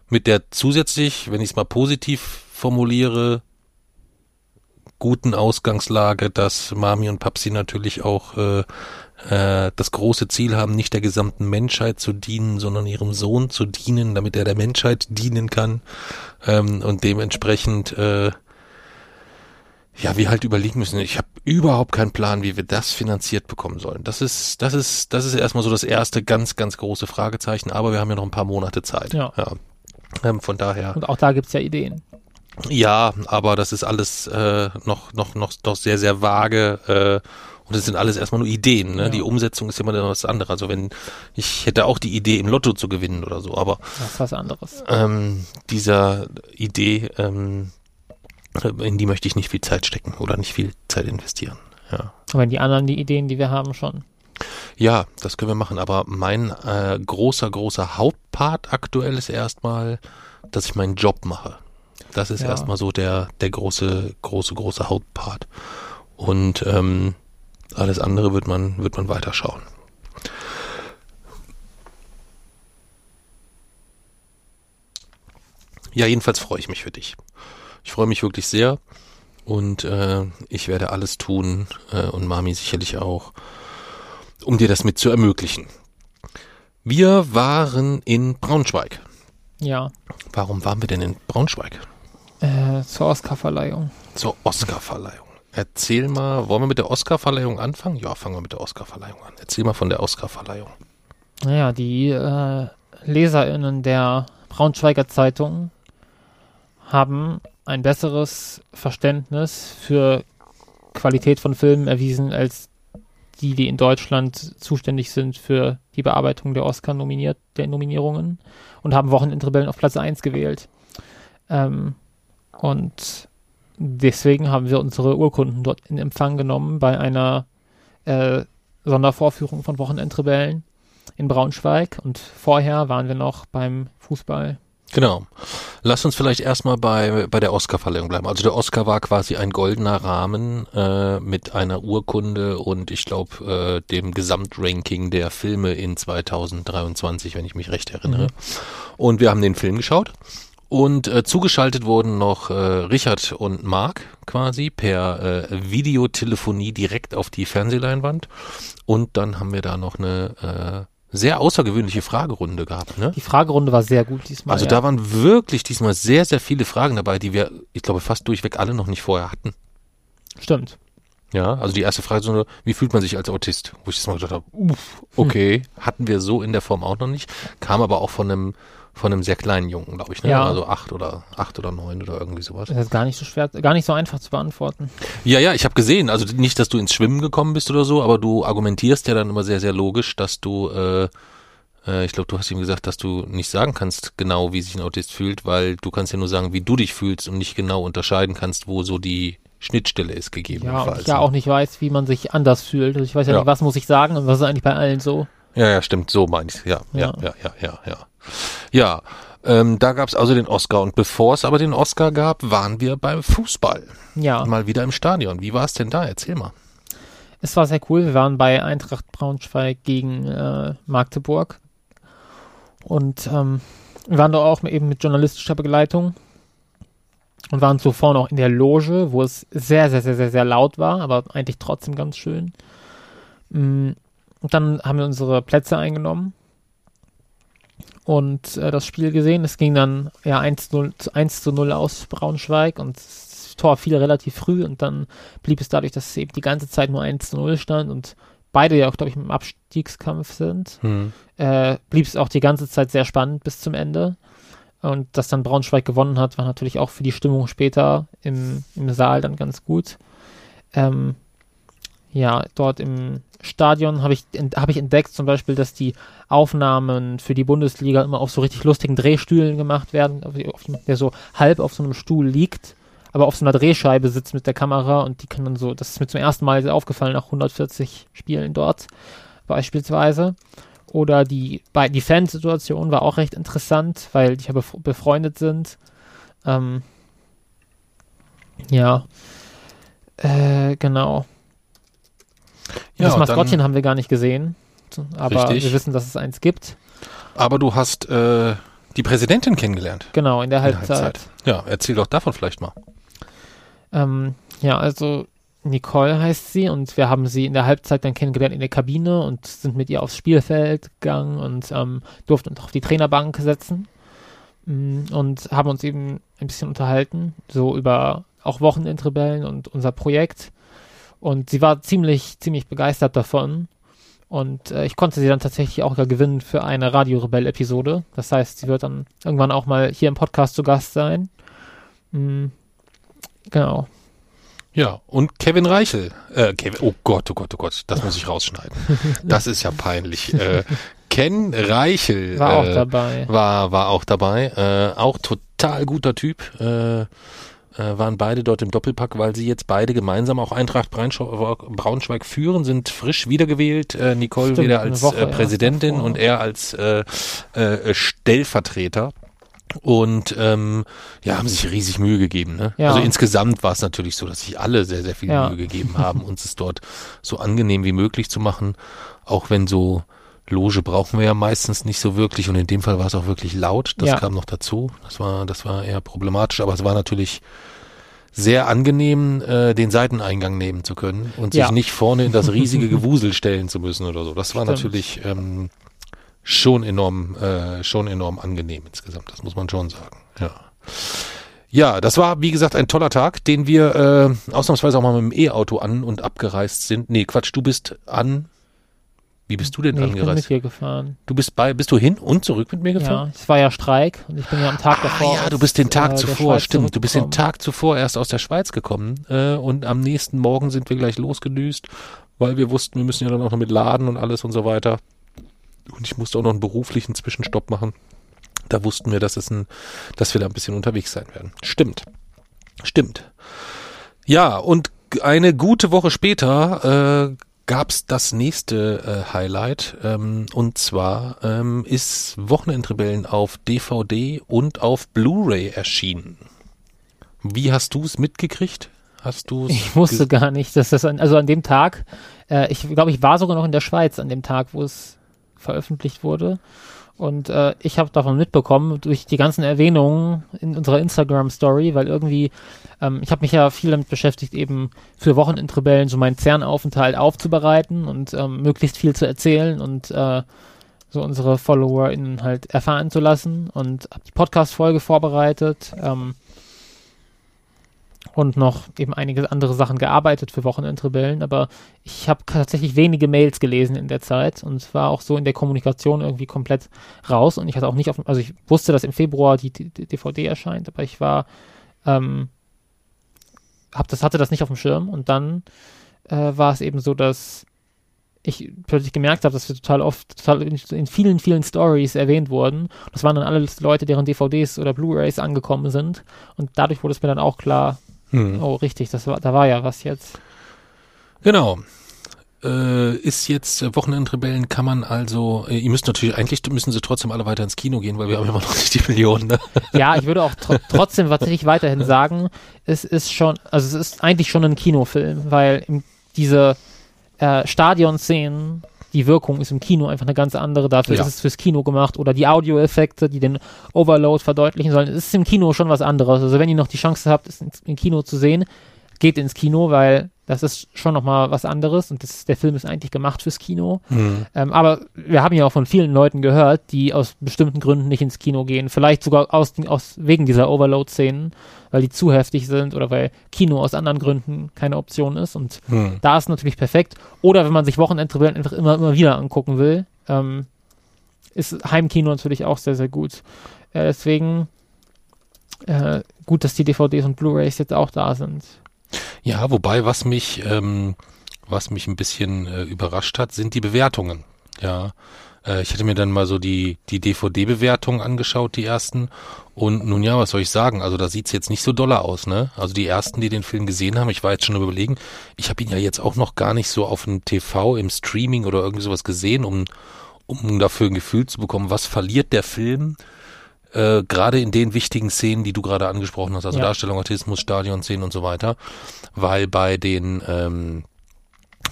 mit der zusätzlich, wenn ich es mal positiv formuliere, guten Ausgangslage, dass Mami und Papsi natürlich auch äh, äh, das große Ziel haben, nicht der gesamten Menschheit zu dienen, sondern ihrem Sohn zu dienen, damit er der Menschheit dienen kann ähm, und dementsprechend äh, ja, wir halt überlegen müssen. Ich habe überhaupt keinen Plan, wie wir das finanziert bekommen sollen. Das ist, das ist, das ist erstmal so das erste ganz, ganz große Fragezeichen. Aber wir haben ja noch ein paar Monate Zeit. Ja. ja. Ähm, von daher. Und auch da gibt's ja Ideen. Ja, aber das ist alles äh, noch, noch, noch, noch sehr, sehr vage. Äh, und das sind alles erstmal nur Ideen. Ne? Ja. Die Umsetzung ist immer was anderes. Also wenn ich hätte auch die Idee, im Lotto zu gewinnen oder so, aber das ist was anderes. Ähm, dieser Idee, ähm, in die möchte ich nicht viel Zeit stecken oder nicht viel Zeit investieren. Ja. Aber die anderen die Ideen, die wir haben, schon. Ja, das können wir machen. Aber mein äh, großer, großer Hauptpart aktuell ist erstmal, dass ich meinen Job mache. Das ist ja. erstmal so der, der große, große, große Hauptpart. Und ähm, alles andere wird man, wird man weiterschauen. Ja, jedenfalls freue ich mich für dich. Ich freue mich wirklich sehr und äh, ich werde alles tun äh, und Mami sicherlich auch, um dir das mit zu ermöglichen. Wir waren in Braunschweig. Ja. Warum waren wir denn in Braunschweig? Äh, zur Oscarverleihung. Zur Oscarverleihung. Erzähl mal, wollen wir mit der Oscarverleihung anfangen? Ja, fangen wir mit der Oscarverleihung an. Erzähl mal von der Oscarverleihung. Naja, die äh, LeserInnen der Braunschweiger Zeitung haben ein besseres Verständnis für Qualität von Filmen erwiesen als die, die in Deutschland zuständig sind für die Bearbeitung der Oscar-Nominiert, der Nominierungen und haben Wochenendrebellen auf Platz 1 gewählt. Ähm, und deswegen haben wir unsere Urkunden dort in Empfang genommen bei einer äh, Sondervorführung von Wochenendrebellen in Braunschweig und vorher waren wir noch beim Fußball Genau. Lass uns vielleicht erstmal bei, bei der Oscar-Verleihung bleiben. Also der Oscar war quasi ein goldener Rahmen äh, mit einer Urkunde und ich glaube äh, dem Gesamtranking der Filme in 2023, wenn ich mich recht erinnere. Mhm. Und wir haben den Film geschaut. Und äh, zugeschaltet wurden noch äh, Richard und Mark quasi per äh, Videotelefonie direkt auf die Fernsehleinwand. Und dann haben wir da noch eine äh, sehr außergewöhnliche Fragerunde gehabt. Ne? Die Fragerunde war sehr gut diesmal. Also ja. da waren wirklich diesmal sehr, sehr viele Fragen dabei, die wir, ich glaube, fast durchweg alle noch nicht vorher hatten. Stimmt. Ja, also die erste Frage so, wie fühlt man sich als Autist? Wo ich das mal gedacht habe, uff, okay, hm. hatten wir so in der Form auch noch nicht, kam aber auch von einem von einem sehr kleinen Jungen, glaube ich, ne? Ja. Also acht oder acht oder neun oder irgendwie sowas. Das ist gar nicht so schwer, gar nicht so einfach zu beantworten. Ja, ja, ich habe gesehen, also nicht, dass du ins Schwimmen gekommen bist oder so, aber du argumentierst ja dann immer sehr, sehr logisch, dass du, äh, äh, ich glaube, du hast ihm gesagt, dass du nicht sagen kannst genau, wie sich ein Autist fühlt, weil du kannst ja nur sagen, wie du dich fühlst und nicht genau unterscheiden kannst, wo so die Schnittstelle ist gegebenenfalls. Ja, und ich ja auch nicht weiß, wie man sich anders fühlt. Also ich weiß ja, ja, nicht, was muss ich sagen und was ist eigentlich bei allen so. Ja, ja, stimmt, so meine ich Ja, ja, ja, ja, ja, ja. Ja, Ähm, da gab es also den Oscar. Und bevor es aber den Oscar gab, waren wir beim Fußball. Ja. Mal wieder im Stadion. Wie war es denn da? Erzähl mal. Es war sehr cool. Wir waren bei Eintracht Braunschweig gegen äh, Magdeburg. Und ähm, wir waren da auch eben mit journalistischer Begleitung und waren zuvor noch in der Loge, wo es sehr, sehr, sehr, sehr, sehr laut war, aber eigentlich trotzdem ganz schön. Mm, und dann haben wir unsere Plätze eingenommen und äh, das Spiel gesehen. Es ging dann ja 1, 0, 1 zu 0 aus Braunschweig und das Tor fiel relativ früh und dann blieb es dadurch, dass es eben die ganze Zeit nur 1 zu 0 stand und beide ja auch, glaube ich, im Abstiegskampf sind, Hm. äh, blieb es auch die ganze Zeit sehr spannend bis zum Ende. Und dass dann Braunschweig gewonnen hat, war natürlich auch für die Stimmung später im, im Saal dann ganz gut. Ähm, ja, dort im Stadion habe ich, hab ich entdeckt zum Beispiel, dass die Aufnahmen für die Bundesliga immer auf so richtig lustigen Drehstühlen gemacht werden, der so halb auf so einem Stuhl liegt, aber auf so einer Drehscheibe sitzt mit der Kamera und die kann dann so, das ist mir zum ersten Mal aufgefallen nach 140 Spielen dort beispielsweise. Oder die, bei, die Fansituation war auch recht interessant, weil die ja bef befreundet sind. Ähm, ja, äh, genau. Ja, das Maskottchen dann- haben wir gar nicht gesehen, aber Richtig. wir wissen, dass es eins gibt. Aber du hast äh, die Präsidentin kennengelernt. Genau, in der in der Halbzeit. Ja, erzähl doch davon vielleicht mal. Ähm, ja, also Nicole heißt sie und wir haben sie in der Halbzeit dann kennengelernt in der Kabine und sind mit ihr aufs Spielfeld gegangen und ähm, durften uns auf die Trainerbank setzen mm, und haben uns eben ein bisschen unterhalten, so über auch Wochenendrebellen und unser Projekt. Und sie war ziemlich, ziemlich begeistert davon. Und äh, ich konnte sie dann tatsächlich auch ja gewinnen für eine Radio-Rebell-Episode. Das heißt, sie wird dann irgendwann auch mal hier im Podcast zu Gast sein. Mm, genau. Ja, und Kevin Reichel. Äh, Kevin, oh Gott, oh Gott, oh Gott, das muss ich rausschneiden. [LAUGHS] Das ist ja peinlich. Äh, Ken Reichel War auch äh, dabei. war, war auch dabei. Äh, auch total guter Typ. Äh, äh, waren beide dort im Doppelpack, weil sie jetzt beide gemeinsam auch Eintracht Braunschweig, führen, sind frisch wiedergewählt. Äh, Nicole Stimmt, wieder als Woche Präsidentin davor. und er als äh, äh, Stellvertreter. Und ähm, ja, haben sich riesig Mühe gegeben. Ne? Ja. Also insgesamt war es natürlich so, dass sich alle sehr, sehr viel Ja. Mühe gegeben haben, uns es dort so angenehm wie möglich zu machen. Auch wenn so Loge brauchen wir ja meistens nicht so wirklich und in dem Fall war es auch wirklich laut. Das Ja. kam noch dazu. Das war, das war eher problematisch, aber es war natürlich sehr angenehm, äh, den Seiteneingang nehmen zu können und sich nicht vorne in das riesige [LAUGHS] Gewusel stellen zu müssen oder so. Das war Stimmt. natürlich ähm, schon enorm, äh, schon enorm angenehm insgesamt. Das muss man schon sagen. Ja. Ja, das war, wie gesagt, ein toller Tag, den wir äh, ausnahmsweise auch mal mit dem E-Auto an und abgereist sind. Nee, Quatsch, du bist an. Wie bist du denn Nee, ich bin mit angereist? dir gefahren. Du bist bei, bist du hin und zurück mit mir gefahren? Ja, es war ja Streik und ich bin ja am Tag davor. Ah, ja, du bist den Tag äh, zuvor, stimmt. Du bist den. Tag zuvor erst aus der Schweiz gekommen äh, und am nächsten Morgen sind wir gleich losgedüst, weil wir wussten, wir müssen ja dann auch noch mit Laden und alles und so weiter. Und ich musste auch noch einen beruflichen Zwischenstopp machen. Da wussten wir, dass es ein, dass wir da ein bisschen unterwegs sein werden. Stimmt. Stimmt. Ja, und eine gute Woche später äh, gab's das nächste äh, Highlight. Ähm, und zwar ähm, ist Wochenendrebellen auf DVD und auf Blu-ray erschienen. Wie hast du es mitgekriegt? Hast du Ich wusste gar nicht, dass das an, also an dem Tag, äh, ich glaube, ich war sogar noch in der Schweiz an dem Tag, wo es veröffentlicht wurde. Und äh, ich habe davon mitbekommen durch die ganzen Erwähnungen in unserer Instagram-Story, weil irgendwie, ähm, ich habe mich ja viel damit beschäftigt, eben für Wochenendrebellen so meinen CERN-Aufenthalt aufzubereiten und ähm, möglichst viel zu erzählen und äh, so unsere FollowerInnen halt erfahren zu lassen und habe die Podcast-Folge vorbereitet. Ähm, und noch eben einige andere Sachen gearbeitet für Wochenendrebellen, aber ich habe tatsächlich wenige Mails gelesen in der Zeit und war auch so in der Kommunikation irgendwie komplett raus und ich hatte auch nicht auf, also ich wusste, dass im Februar die, die, DVD erscheint, aber ich war, ähm, hab das, hatte das nicht auf dem Schirm und dann äh, war es eben so, dass ich plötzlich gemerkt habe, dass wir total oft, total in, vielen, vielen Stories erwähnt wurden. Das waren dann alles Leute, deren DVDs oder Blu-rays angekommen sind und dadurch wurde es mir dann auch klar, Hm. Oh, richtig, das war, da war ja was jetzt. Genau. äh, ist jetzt äh, Wochenendrebellen kann man also, äh, ihr müsst natürlich, eigentlich müssen sie trotzdem alle weiter ins Kino gehen, weil wir haben immer noch nicht die Millionen. Ne? Ja, ich würde auch tr trotzdem tatsächlich weiterhin sagen, es ist schon, also es ist eigentlich schon ein Kinofilm, weil diese äh, Stadionszenen, die Wirkung ist im Kino einfach eine ganz andere, dafür Ja. ist es fürs Kino gemacht oder die Audioeffekte, die den Overload verdeutlichen sollen, es ist im Kino schon was anderes. Also wenn ihr noch die Chance habt, es im Kino zu sehen, geht ins Kino, weil das ist schon nochmal was anderes und das, der Film ist eigentlich gemacht fürs Kino. Hm. Ähm, aber wir haben ja auch von vielen Leuten gehört, die aus bestimmten Gründen nicht ins Kino gehen. Vielleicht sogar aus, aus wegen dieser Overload-Szenen, weil die zu heftig sind oder weil Kino aus anderen Gründen keine Option ist. Und Hm. da ist natürlich perfekt. Oder wenn man sich Wochenendrebellen einfach immer, immer wieder angucken will, ähm, ist Heimkino natürlich auch sehr, sehr gut. Äh, deswegen äh, gut, dass die DVDs und Blu-rays jetzt auch da sind. Ja, wobei, was mich, ähm, was mich ein bisschen äh, überrascht hat, sind die Bewertungen. Ja, äh, ich hatte mir dann mal so die, die DVD-Bewertungen angeschaut, die ersten. Und nun ja, was soll ich sagen? Also da sieht's jetzt nicht so doller aus, ne? Also die ersten, die den Film gesehen haben, ich war jetzt schon überlegen, ich habe ihn ja jetzt auch noch gar nicht so auf dem TV, im Streaming oder irgendwie sowas gesehen, um, um dafür ein Gefühl zu bekommen, was verliert der Film äh, gerade in den wichtigen Szenen, die du gerade angesprochen hast, also Ja. Darstellung, Autismus, Stadionszenen und so weiter, weil bei den ähm,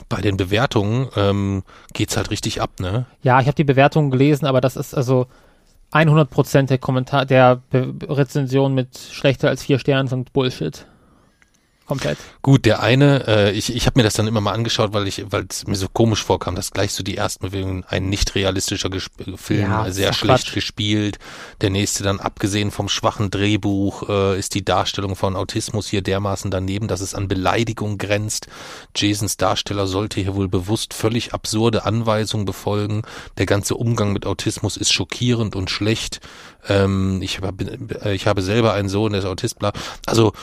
bei den Bewertungen ähm, geht's halt richtig ab, ne? Ja, ich habe die Bewertungen gelesen, aber das ist also 100% der Kommentar, der Be Rezension mit schlechter als vier Sternen sind Bullshit. Komplett. Gut, der eine, äh, ich, ich habe mir das dann immer mal angeschaut, weil ich, weil es mir so komisch vorkam, dass gleich so die ersten Bewegungen ein nicht realistischer Gesp Film, Ja, äh, sehr schlecht Quatsch. gespielt. Der nächste dann, abgesehen vom schwachen Drehbuch, äh, ist die Darstellung von Autismus hier dermaßen daneben, dass es an Beleidigung grenzt. Jasons Darsteller sollte hier wohl bewusst völlig absurde Anweisungen befolgen. Der ganze Umgang mit Autismus ist schockierend und schlecht. Ähm, ich, hab, äh, ich habe selber einen Sohn, der ist Autist, bla. Also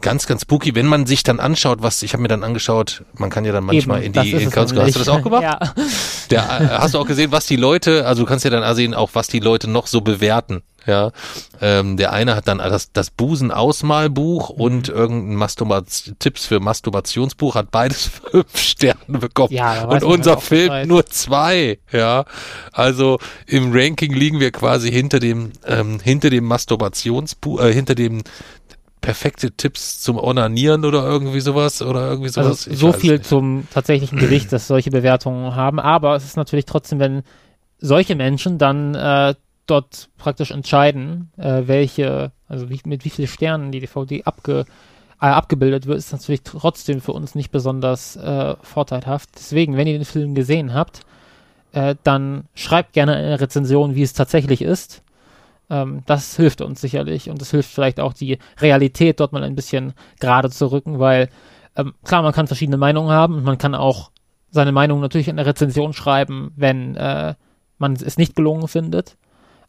ganz, ganz spooky, wenn man sich dann anschaut, was ich habe mir dann angeschaut, man kann ja dann manchmal Eben, in die in es Hast du das auch gemacht? Ja. Der, äh, hast du auch gesehen, was die Leute, also du kannst ja dann sehen, auch was die Leute noch so bewerten. Ja, ähm, der eine hat dann das, das Busen-Ausmalbuch Mhm. und irgendein Masturbat Tipps für Masturbationsbuch, hat beides [LAUGHS] fünf Sterne bekommen. Ja, und unser Film Bescheid. nur zwei. Ja, also im Ranking liegen wir quasi hinter dem ähm, hinter dem Masturbationsbuch, äh, hinter dem perfekte Tipps zum Onanieren oder irgendwie sowas oder irgendwie sowas. Also so viel nicht. zum tatsächlichen Gewicht, [CLEARS THROAT] dass solche Bewertungen haben. Aber es ist natürlich trotzdem, wenn solche Menschen dann äh, dort praktisch entscheiden, äh, welche, also wie, mit wie vielen Sternen die DVD abge, äh, abgebildet wird, ist natürlich trotzdem für uns nicht besonders äh, vorteilhaft. Deswegen, wenn ihr den Film gesehen habt, äh, dann schreibt gerne eine Rezension, wie es tatsächlich ist. Ähm, das hilft uns sicherlich und es hilft vielleicht auch die Realität dort mal ein bisschen gerade zu rücken, weil ähm, klar, man kann verschiedene Meinungen haben und man kann auch seine Meinung natürlich in der Rezension schreiben, wenn äh, man es nicht gelungen findet.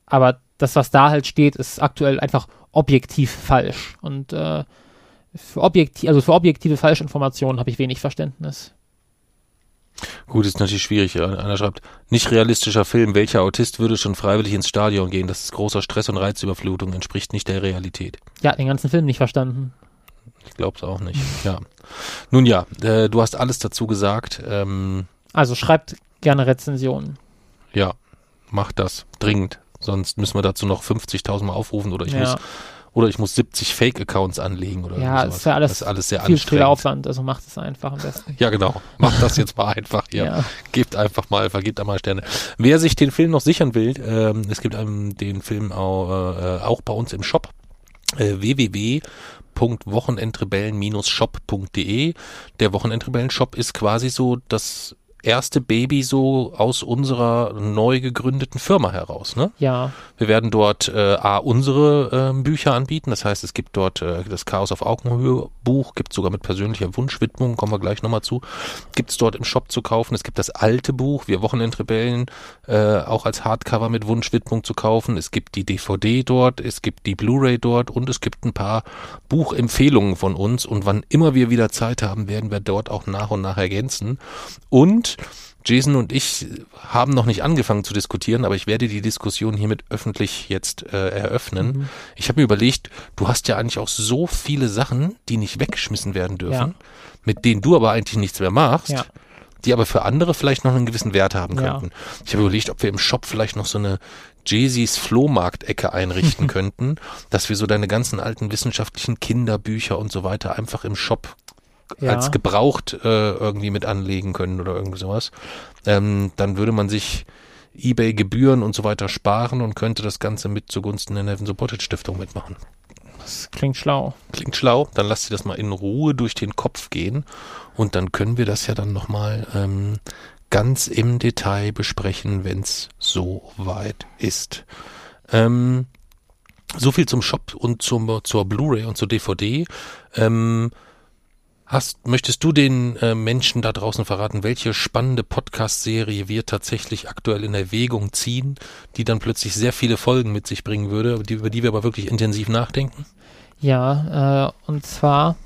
Aber das, was da halt steht, ist aktuell einfach objektiv falsch. Und äh, für, objektiv, also für objektive Falschinformationen habe ich wenig Verständnis. Gut, ist natürlich schwierig. Einer schreibt, nicht realistischer Film. Welcher Autist würde schon freiwillig ins Stadion gehen? Das ist großer Stress und Reizüberflutung, entspricht nicht der Realität. Ja, den ganzen Film nicht verstanden. Ich glaub's auch nicht. Ja. Nun ja, äh, du hast alles dazu gesagt. Ähm, Also schreibt gerne Rezensionen. ja, mach das dringend. Sonst müssen wir dazu noch 50.000 Mal aufrufen oder ich Ja. muss oder ich muss 70 Fake-Accounts anlegen oder Ja, ist ja alles das ist alles sehr Viel, anstrengend. Aufwand, also macht es einfach am besten. Ja, genau. Macht das jetzt mal einfach hier. [LAUGHS] Ja. Gebt einfach mal, vergebt einmal Sterne. Wer sich den Film noch sichern will, ähm, es gibt ähm, den Film auch, äh, auch bei uns im Shop äh, www.wochenendrebellen-shop.de. Der Wochenendrebellen-Shop ist quasi so das erste Baby so aus unserer neu gegründeten Firma heraus. Ne? Ja, Wir werden dort äh, A, unsere ähm, Bücher anbieten. Das heißt, es gibt dort äh, das Chaos auf Augenhöhe Buch, gibt sogar mit persönlicher Wunschwidmung, kommen wir gleich nochmal zu. Gibt es dort im Shop zu kaufen. Es gibt das alte Buch, Wir Wochenendrebellen, äh, auch als Hardcover mit Wunschwidmung zu kaufen. Es gibt die DVD dort, es gibt die Blu-ray dort und es gibt ein paar Buchempfehlungen von uns. Und wann immer wir wieder Zeit haben, werden wir dort auch nach und nach ergänzen. Und Jason und ich haben noch nicht angefangen zu diskutieren, aber ich werde die Diskussion hiermit öffentlich jetzt äh, eröffnen. Mhm. Ich habe mir überlegt, du hast ja eigentlich auch so viele Sachen, die nicht weggeschmissen werden dürfen, Ja. mit denen du aber eigentlich nichts mehr machst. Ja. die aber für andere vielleicht noch einen gewissen Wert haben Ja. könnten. Ich habe überlegt, ob wir im Shop vielleicht noch so eine Jay-Z's Flohmarkt-Ecke einrichten [LAUGHS] könnten, dass wir so deine ganzen alten wissenschaftlichen Kinderbücher und so weiter einfach im Shop Ja. als gebraucht äh, irgendwie mit anlegen können oder irgendwie sowas. Ähm, dann würde man sich Ebay-Gebühren und so weiter sparen und könnte das Ganze mit zugunsten der Nevin Supported Stiftung mitmachen. Das klingt schlau. Klingt schlau, dann lasst ihr das mal in Ruhe durch den Kopf gehen und dann können wir das ja dann nochmal ähm, ganz im Detail besprechen, wenn es so weit ist. Ähm, so viel zum Shop und zum, zur Blu-ray und zur DVD. Ähm, Hast, möchtest du den äh, Menschen da draußen verraten, welche spannende Podcast-Serie wir tatsächlich aktuell in Erwägung ziehen, die dann plötzlich sehr viele Folgen mit sich bringen würde, die, über die wir aber wirklich intensiv nachdenken? Ja, äh, und zwar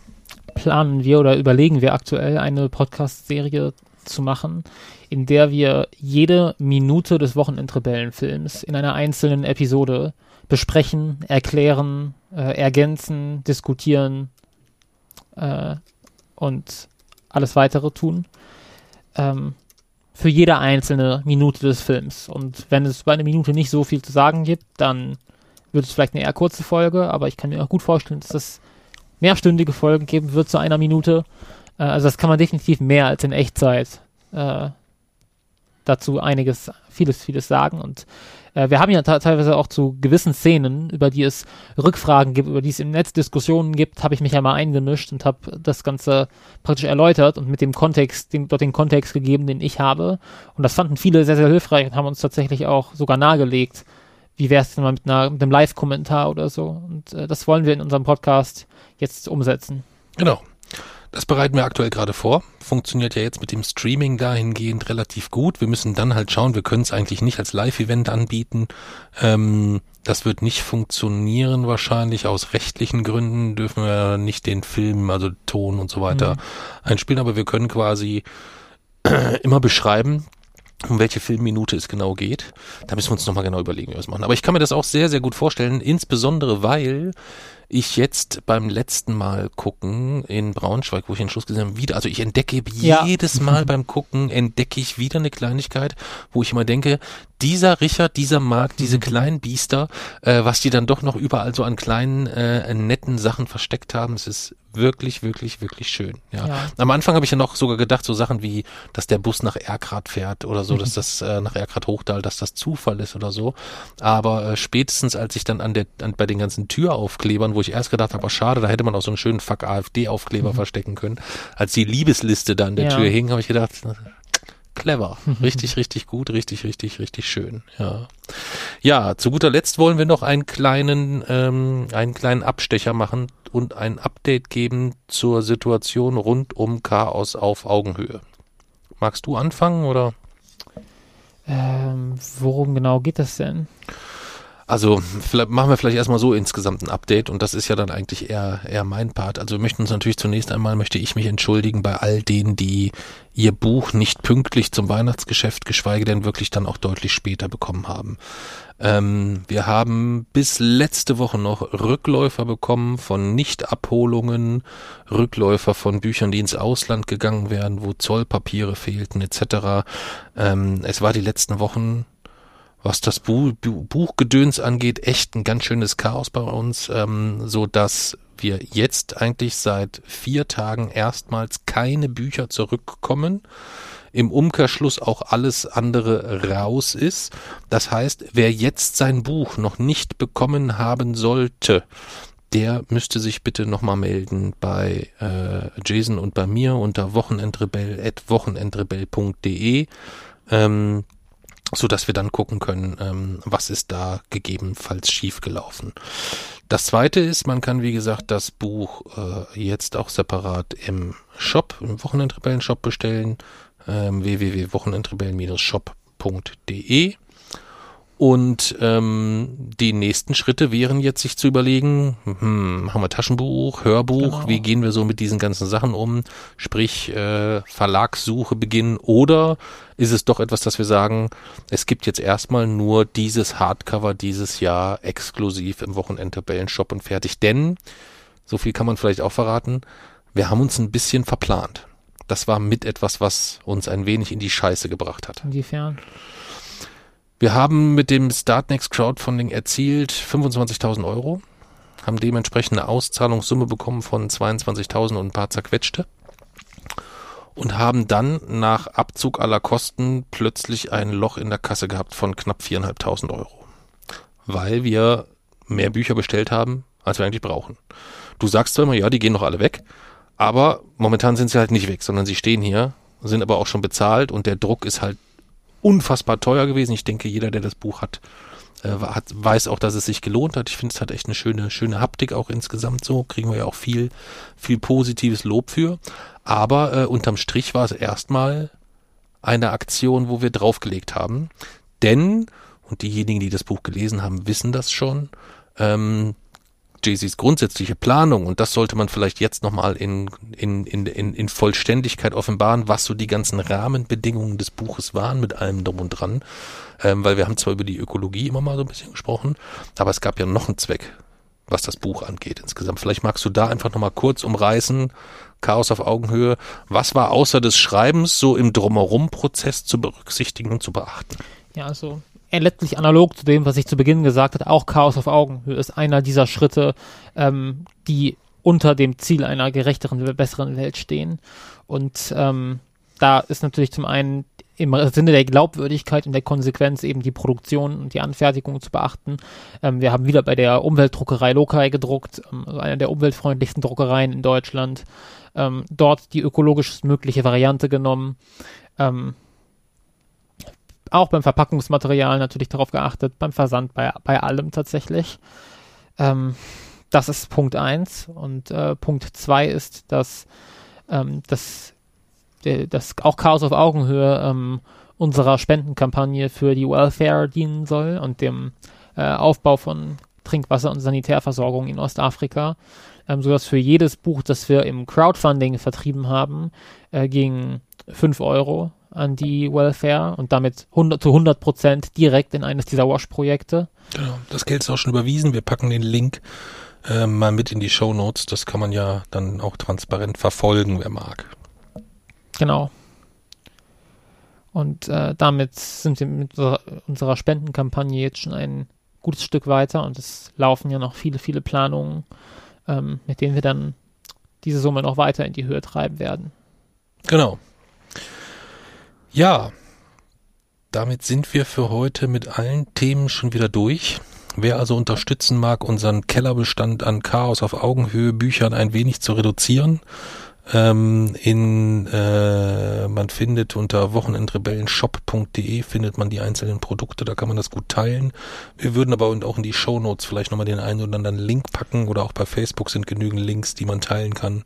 planen wir oder überlegen wir aktuell eine Podcast-Serie zu machen, in der wir jede Minute des Wochenendrebellenfilms in einer einzelnen Episode besprechen, erklären, äh, ergänzen, diskutieren äh, und alles weitere tun. Ähm, für jede einzelne Minute des Films. Und wenn es bei einer Minute nicht so viel zu sagen gibt, dann wird es vielleicht eine eher kurze Folge, aber ich kann mir auch gut vorstellen, dass es mehrstündige Folgen geben wird zu einer Minute. Äh, also das kann man definitiv mehr als in Echtzeit äh, dazu einiges, vieles, vieles sagen. Und äh, wir haben ja teilweise auch zu gewissen Szenen, über die es Rückfragen gibt, über die es im Netz Diskussionen gibt, habe ich mich ja mal eingemischt und habe das Ganze praktisch erläutert und mit dem Kontext, den, dort den Kontext gegeben, den ich habe. Und das fanden viele sehr, sehr hilfreich und haben uns tatsächlich auch sogar nahegelegt, wie wäre es denn mal mit, einer, mit einem Live-Kommentar oder so. Und äh, das wollen wir in unserem Podcast jetzt umsetzen. Genau. Das bereiten wir aktuell gerade vor. Funktioniert ja jetzt mit dem Streaming dahingehend relativ gut. Wir müssen dann halt schauen, wir können es eigentlich nicht als Live-Event anbieten. Ähm, das wird nicht funktionieren wahrscheinlich. Aus rechtlichen Gründen dürfen wir nicht den Film, also Ton und so weiter einspielen, aber wir können quasi [CLEARS THROAT] immer beschreiben, um welche Filmminute es genau geht. Da müssen wir uns nochmal genau überlegen, wie wir es machen. Aber ich kann mir das auch sehr, sehr gut vorstellen, insbesondere weil ich jetzt beim letzten Mal gucken in Braunschweig, wo ich den Schluss gesehen habe, wieder, also ich entdecke Ja. jedes Mal beim Gucken, entdecke ich wieder eine Kleinigkeit, wo ich immer denke, dieser Richard, dieser Marc, diese kleinen Biester, äh, was die dann doch noch überall so an kleinen, äh, netten Sachen versteckt haben, es ist wirklich, wirklich, wirklich schön. Ja. Ja. Am Anfang habe ich ja noch sogar gedacht, so Sachen wie, dass der Bus nach Erkrath fährt oder so, dass [LAUGHS] das äh, nach Erkrath Hochdal, dass das Zufall ist oder so. Aber äh, spätestens als ich dann an der, an, bei den ganzen Türaufklebern, wo ich erst gedacht habe, oh, schade, da hätte man auch so einen schönen Fuck AfD-Aufkleber verstecken können, als die Liebesliste da an der Ja. Tür hing, habe ich gedacht, clever, [LAUGHS] richtig, richtig gut, richtig, richtig, richtig schön. Ja. Ja, zu guter Letzt wollen wir noch einen kleinen, ähm, einen kleinen Abstecher machen und ein Update geben zur Situation rund um Chaos auf Augenhöhe. Magst du anfangen oder? Ähm, worum genau geht das denn? Also vielleicht machen wir vielleicht erstmal so insgesamt ein Update und das ist ja dann eigentlich eher eher mein Part. Also wir möchten uns natürlich zunächst einmal möchte ich mich entschuldigen bei all denen, die ihr Buch nicht pünktlich zum Weihnachtsgeschäft, geschweige denn wirklich dann auch deutlich später bekommen haben. Ähm, wir haben bis letzte Woche noch Rückläufer bekommen von Nichtabholungen, Rückläufer von Büchern, die ins Ausland gegangen wären, wo Zollpapiere fehlten etc. Ähm, es war die letzten Wochen was das Bu Bu Buchgedöns angeht, echt ein ganz schönes Chaos bei uns, ähm, so dass wir jetzt eigentlich seit vier Tagen erstmals keine Bücher zurückkommen. Im Umkehrschluss auch alles andere raus ist. Das heißt, wer jetzt sein Buch noch nicht bekommen haben sollte, der müsste sich bitte nochmal melden bei äh, Jason und bei mir unter wochenendrebell.wochenendrebell.de. Ähm, so wir dann gucken können, ähm, was ist da gegebenenfalls schiefgelaufen. Das zweite ist, man kann wie gesagt das Buch äh, jetzt auch separat im Shop, im Wochenendrebellen-Shop bestellen, ähm, www.wochenendrebellen-shop.de und ähm, die nächsten Schritte wären jetzt sich zu überlegen, hm, machen wir Taschenbuch, Hörbuch, Genau. wie gehen wir so mit diesen ganzen Sachen um, sprich äh, Verlagssuche beginnen? Oder ist es doch etwas, dass wir sagen, es gibt jetzt erstmal nur dieses Hardcover dieses Jahr exklusiv im Wochenendtabellenshop und fertig, denn, so viel kann man vielleicht auch verraten, wir haben uns ein bisschen verplant. Das war mit etwas, was uns ein wenig in die Scheiße gebracht hat. Inwiefern? Wir haben mit dem Startnext Crowdfunding erzielt 25.000 Euro, haben dementsprechend eine Auszahlungssumme bekommen von 22.000 und ein paar zerquetschte und haben dann nach Abzug aller Kosten plötzlich ein Loch in der Kasse gehabt von knapp 4.500 Euro, weil wir mehr Bücher bestellt haben, als wir eigentlich brauchen. Du sagst zwar immer, ja, die gehen doch alle weg, aber momentan sind sie halt nicht weg, sondern sie stehen hier, sind aber auch schon bezahlt und der Druck ist halt unfassbar teuer gewesen. Ich denke, jeder, der das Buch hat, äh, hat weiß auch, dass es sich gelohnt hat. Ich finde, es hat echt eine schöne, schöne Haptik auch insgesamt so. Kriegen wir ja auch viel, viel positives Lob für. Aber äh, unterm Strich war es erstmal eine Aktion, wo wir draufgelegt haben. Denn, und diejenigen, die das Buch gelesen haben, wissen das schon, ähm, Jay-Z's grundsätzliche Planung, und das sollte man vielleicht jetzt nochmal in, in, in, in, in Vollständigkeit offenbaren, was so die ganzen Rahmenbedingungen des Buches waren mit allem drum und dran, ähm, weil wir haben zwar über die Ökologie immer mal so ein bisschen gesprochen, aber es gab ja noch einen Zweck, was das Buch angeht insgesamt. Vielleicht magst du da einfach nochmal kurz umreißen, Chaos auf Augenhöhe, was war außer des Schreibens so im Drumherum-Prozess zu berücksichtigen und zu beachten? Ja, also letztlich analog zu dem, was ich zu Beginn gesagt habe, auch Chaos auf Augenhöhe ist einer dieser Schritte, ähm, die unter dem Ziel einer gerechteren, besseren Welt stehen. Und ähm, da ist natürlich zum einen im Sinne der Glaubwürdigkeit und der Konsequenz eben die Produktion und die Anfertigung zu beachten. Ähm, wir haben wieder bei der Umweltdruckerei Lokai gedruckt, ähm, also einer der umweltfreundlichsten Druckereien in Deutschland. Ähm, dort die ökologisch mögliche Variante genommen. Ähm, auch beim Verpackungsmaterial natürlich darauf geachtet, beim Versand, bei, bei allem tatsächlich. Ähm, das ist Punkt 1. Und äh, Punkt 2 ist, dass, ähm, dass, der, dass auch Chaos auf Augenhöhe ähm, unserer Spendenkampagne für die Welfare dienen soll und dem äh, Aufbau von Trinkwasser- und Sanitärversorgung in Ostafrika, ähm, sodass für jedes Buch, das wir im Crowdfunding vertrieben haben, äh, ging 5 Euro an die Welfare und damit 100, zu 100 Prozent direkt in eines dieser Wash-Projekte. Genau, das Geld ist auch schon überwiesen. Wir packen den Link äh, mal mit in die Show Notes. Das kann man ja dann auch transparent verfolgen, wer mag. Genau. Und äh, damit sind wir mit unserer, unserer Spendenkampagne jetzt schon ein gutes Stück weiter und es laufen ja noch viele, viele Planungen, ähm, mit denen wir dann diese Summe noch weiter in die Höhe treiben werden. Genau. Ja, damit sind wir für heute mit allen Themen schon wieder durch. Wer also unterstützen mag, unseren Kellerbestand an Chaos auf Augenhöhe Büchern ein wenig zu reduzieren, ähm, in, äh, man findet unter wochenendrebellenshop.de findet man die einzelnen Produkte, da kann man das gut teilen. Wir würden aber auch in die Show Notes vielleicht nochmal den einen oder anderen Link packen oder auch bei Facebook sind genügend Links, die man teilen kann.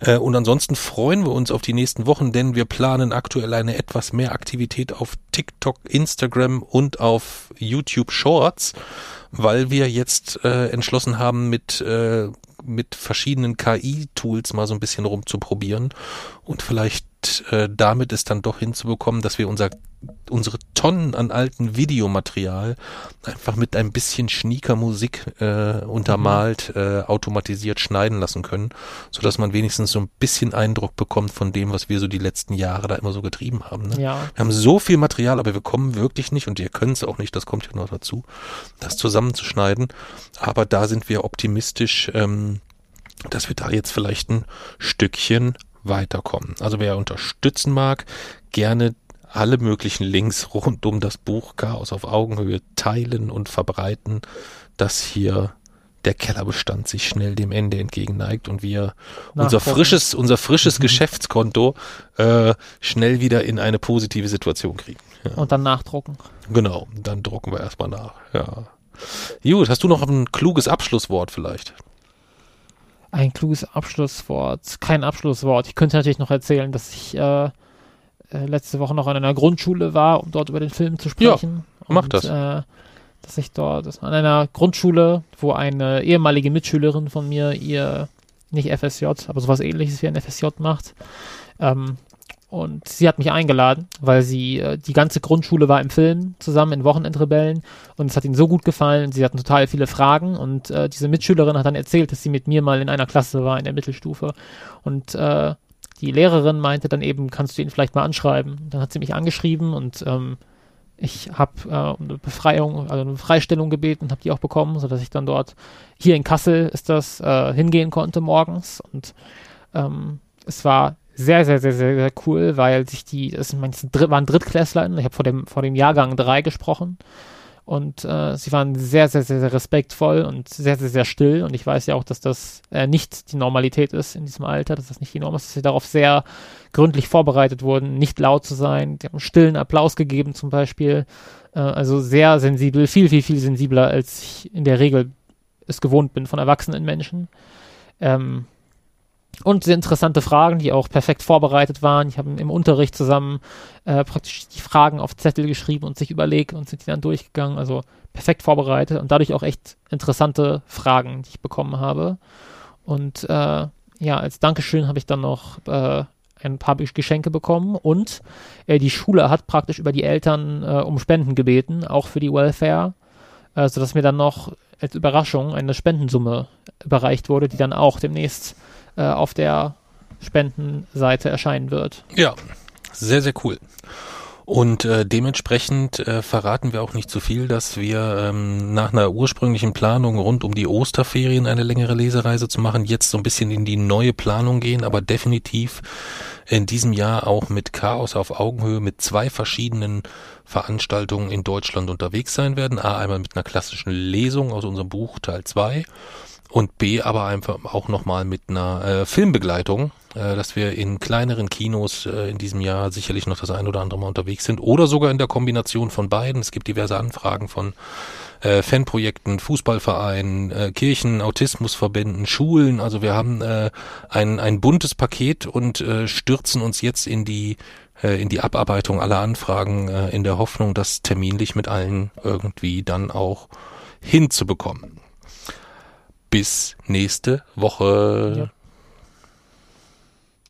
Äh, und ansonsten freuen wir uns auf die nächsten Wochen, denn wir planen aktuell eine etwas mehr Aktivität auf TikTok, Instagram und auf YouTube Shorts weil wir jetzt äh, entschlossen haben, mit äh, mit verschiedenen KI-Tools mal so ein bisschen rumzuprobieren und vielleicht äh, damit es dann doch hinzubekommen, dass wir unser unsere Tonnen an alten Videomaterial einfach mit ein bisschen schnieker Musik äh, untermalt, mhm. äh, automatisiert schneiden lassen können, so dass man wenigstens so ein bisschen Eindruck bekommt von dem, was wir so die letzten Jahre da immer so getrieben haben. Ne? Ja. Wir haben so viel Material, aber wir kommen wirklich nicht und ihr könnt es auch nicht, das kommt ja noch dazu, das zusammenzuschneiden. Aber da sind wir optimistisch, ähm, dass wir da jetzt vielleicht ein Stückchen weiterkommen. Also wer unterstützen mag, gerne alle möglichen Links rund um das Buch Chaos auf Augenhöhe teilen und verbreiten, dass hier der Kellerbestand sich schnell dem Ende entgegenneigt und wir unser frisches, unser frisches mhm. Geschäftskonto äh, schnell wieder in eine positive Situation kriegen. Ja. Und dann nachdrucken. Genau, dann drucken wir erstmal nach. Ja. Gut, hast du noch ein kluges Abschlusswort vielleicht? Ein kluges Abschlusswort. Kein Abschlusswort. Ich könnte natürlich noch erzählen, dass ich äh, äh, letzte Woche noch an einer Grundschule war, um dort über den Film zu sprechen. Ja, mach und, das. Äh, dass ich dort dass an einer Grundschule, wo eine ehemalige Mitschülerin von mir ihr nicht FSJ, aber sowas ähnliches wie ein FSJ macht, ähm, und sie hat mich eingeladen, weil sie, äh, die ganze Grundschule war im Film zusammen in Wochenendrebellen und es hat ihnen so gut gefallen. Sie hatten total viele Fragen und äh, diese Mitschülerin hat dann erzählt, dass sie mit mir mal in einer Klasse war in der Mittelstufe. Und äh, die Lehrerin meinte dann eben, kannst du ihn vielleicht mal anschreiben. Dann hat sie mich angeschrieben und ähm, ich habe äh, eine Befreiung, also eine Freistellung gebeten und habe die auch bekommen, sodass ich dann dort hier in Kassel ist das äh, hingehen konnte morgens und ähm, es war sehr, sehr, sehr, sehr, sehr cool, weil sich die, es waren Drittklässler, ich habe vor dem, vor dem Jahrgang drei gesprochen. Und äh, sie waren sehr, sehr, sehr, sehr respektvoll und sehr, sehr, sehr still. Und ich weiß ja auch, dass das äh, nicht die Normalität ist in diesem Alter, dass das nicht die Norm ist, dass sie darauf sehr gründlich vorbereitet wurden, nicht laut zu sein, die haben stillen Applaus gegeben zum Beispiel, äh, also sehr sensibel, viel, viel, viel sensibler, als ich in der Regel es gewohnt bin von erwachsenen Menschen. Ähm, und sehr interessante Fragen, die auch perfekt vorbereitet waren. Ich habe im Unterricht zusammen äh, praktisch die Fragen auf Zettel geschrieben und sich überlegt und sind die dann durchgegangen. Also perfekt vorbereitet und dadurch auch echt interessante Fragen, die ich bekommen habe. Und äh, ja, als Dankeschön habe ich dann noch äh, ein paar Geschenke bekommen und äh, die Schule hat praktisch über die Eltern äh, um Spenden gebeten, auch für die Welfare, äh, sodass mir dann noch als Überraschung eine Spendensumme überreicht wurde, die dann auch demnächst äh, auf der Spendenseite erscheinen wird. Ja, sehr, sehr cool. Und äh, dementsprechend äh, verraten wir auch nicht zu viel, dass wir ähm, nach einer ursprünglichen Planung rund um die Osterferien eine längere Lesereise zu machen, jetzt so ein bisschen in die neue Planung gehen, aber definitiv in diesem Jahr auch mit Chaos auf Augenhöhe mit zwei verschiedenen Veranstaltungen in Deutschland unterwegs sein werden. A, einmal mit einer klassischen Lesung aus unserem Buch Teil 2 und B aber einfach auch nochmal mit einer äh, Filmbegleitung, äh, dass wir in kleineren Kinos äh, in diesem Jahr sicherlich noch das ein oder andere Mal unterwegs sind oder sogar in der Kombination von beiden. Es gibt diverse Anfragen von äh, Fanprojekten, Fußballvereinen, äh, Kirchen, Autismusverbänden, Schulen. Also wir haben äh, ein, ein buntes Paket und äh, stürzen uns jetzt in die äh, in die Abarbeitung aller Anfragen äh, in der Hoffnung, das terminlich mit allen irgendwie dann auch hinzubekommen bis nächste Woche. Ja.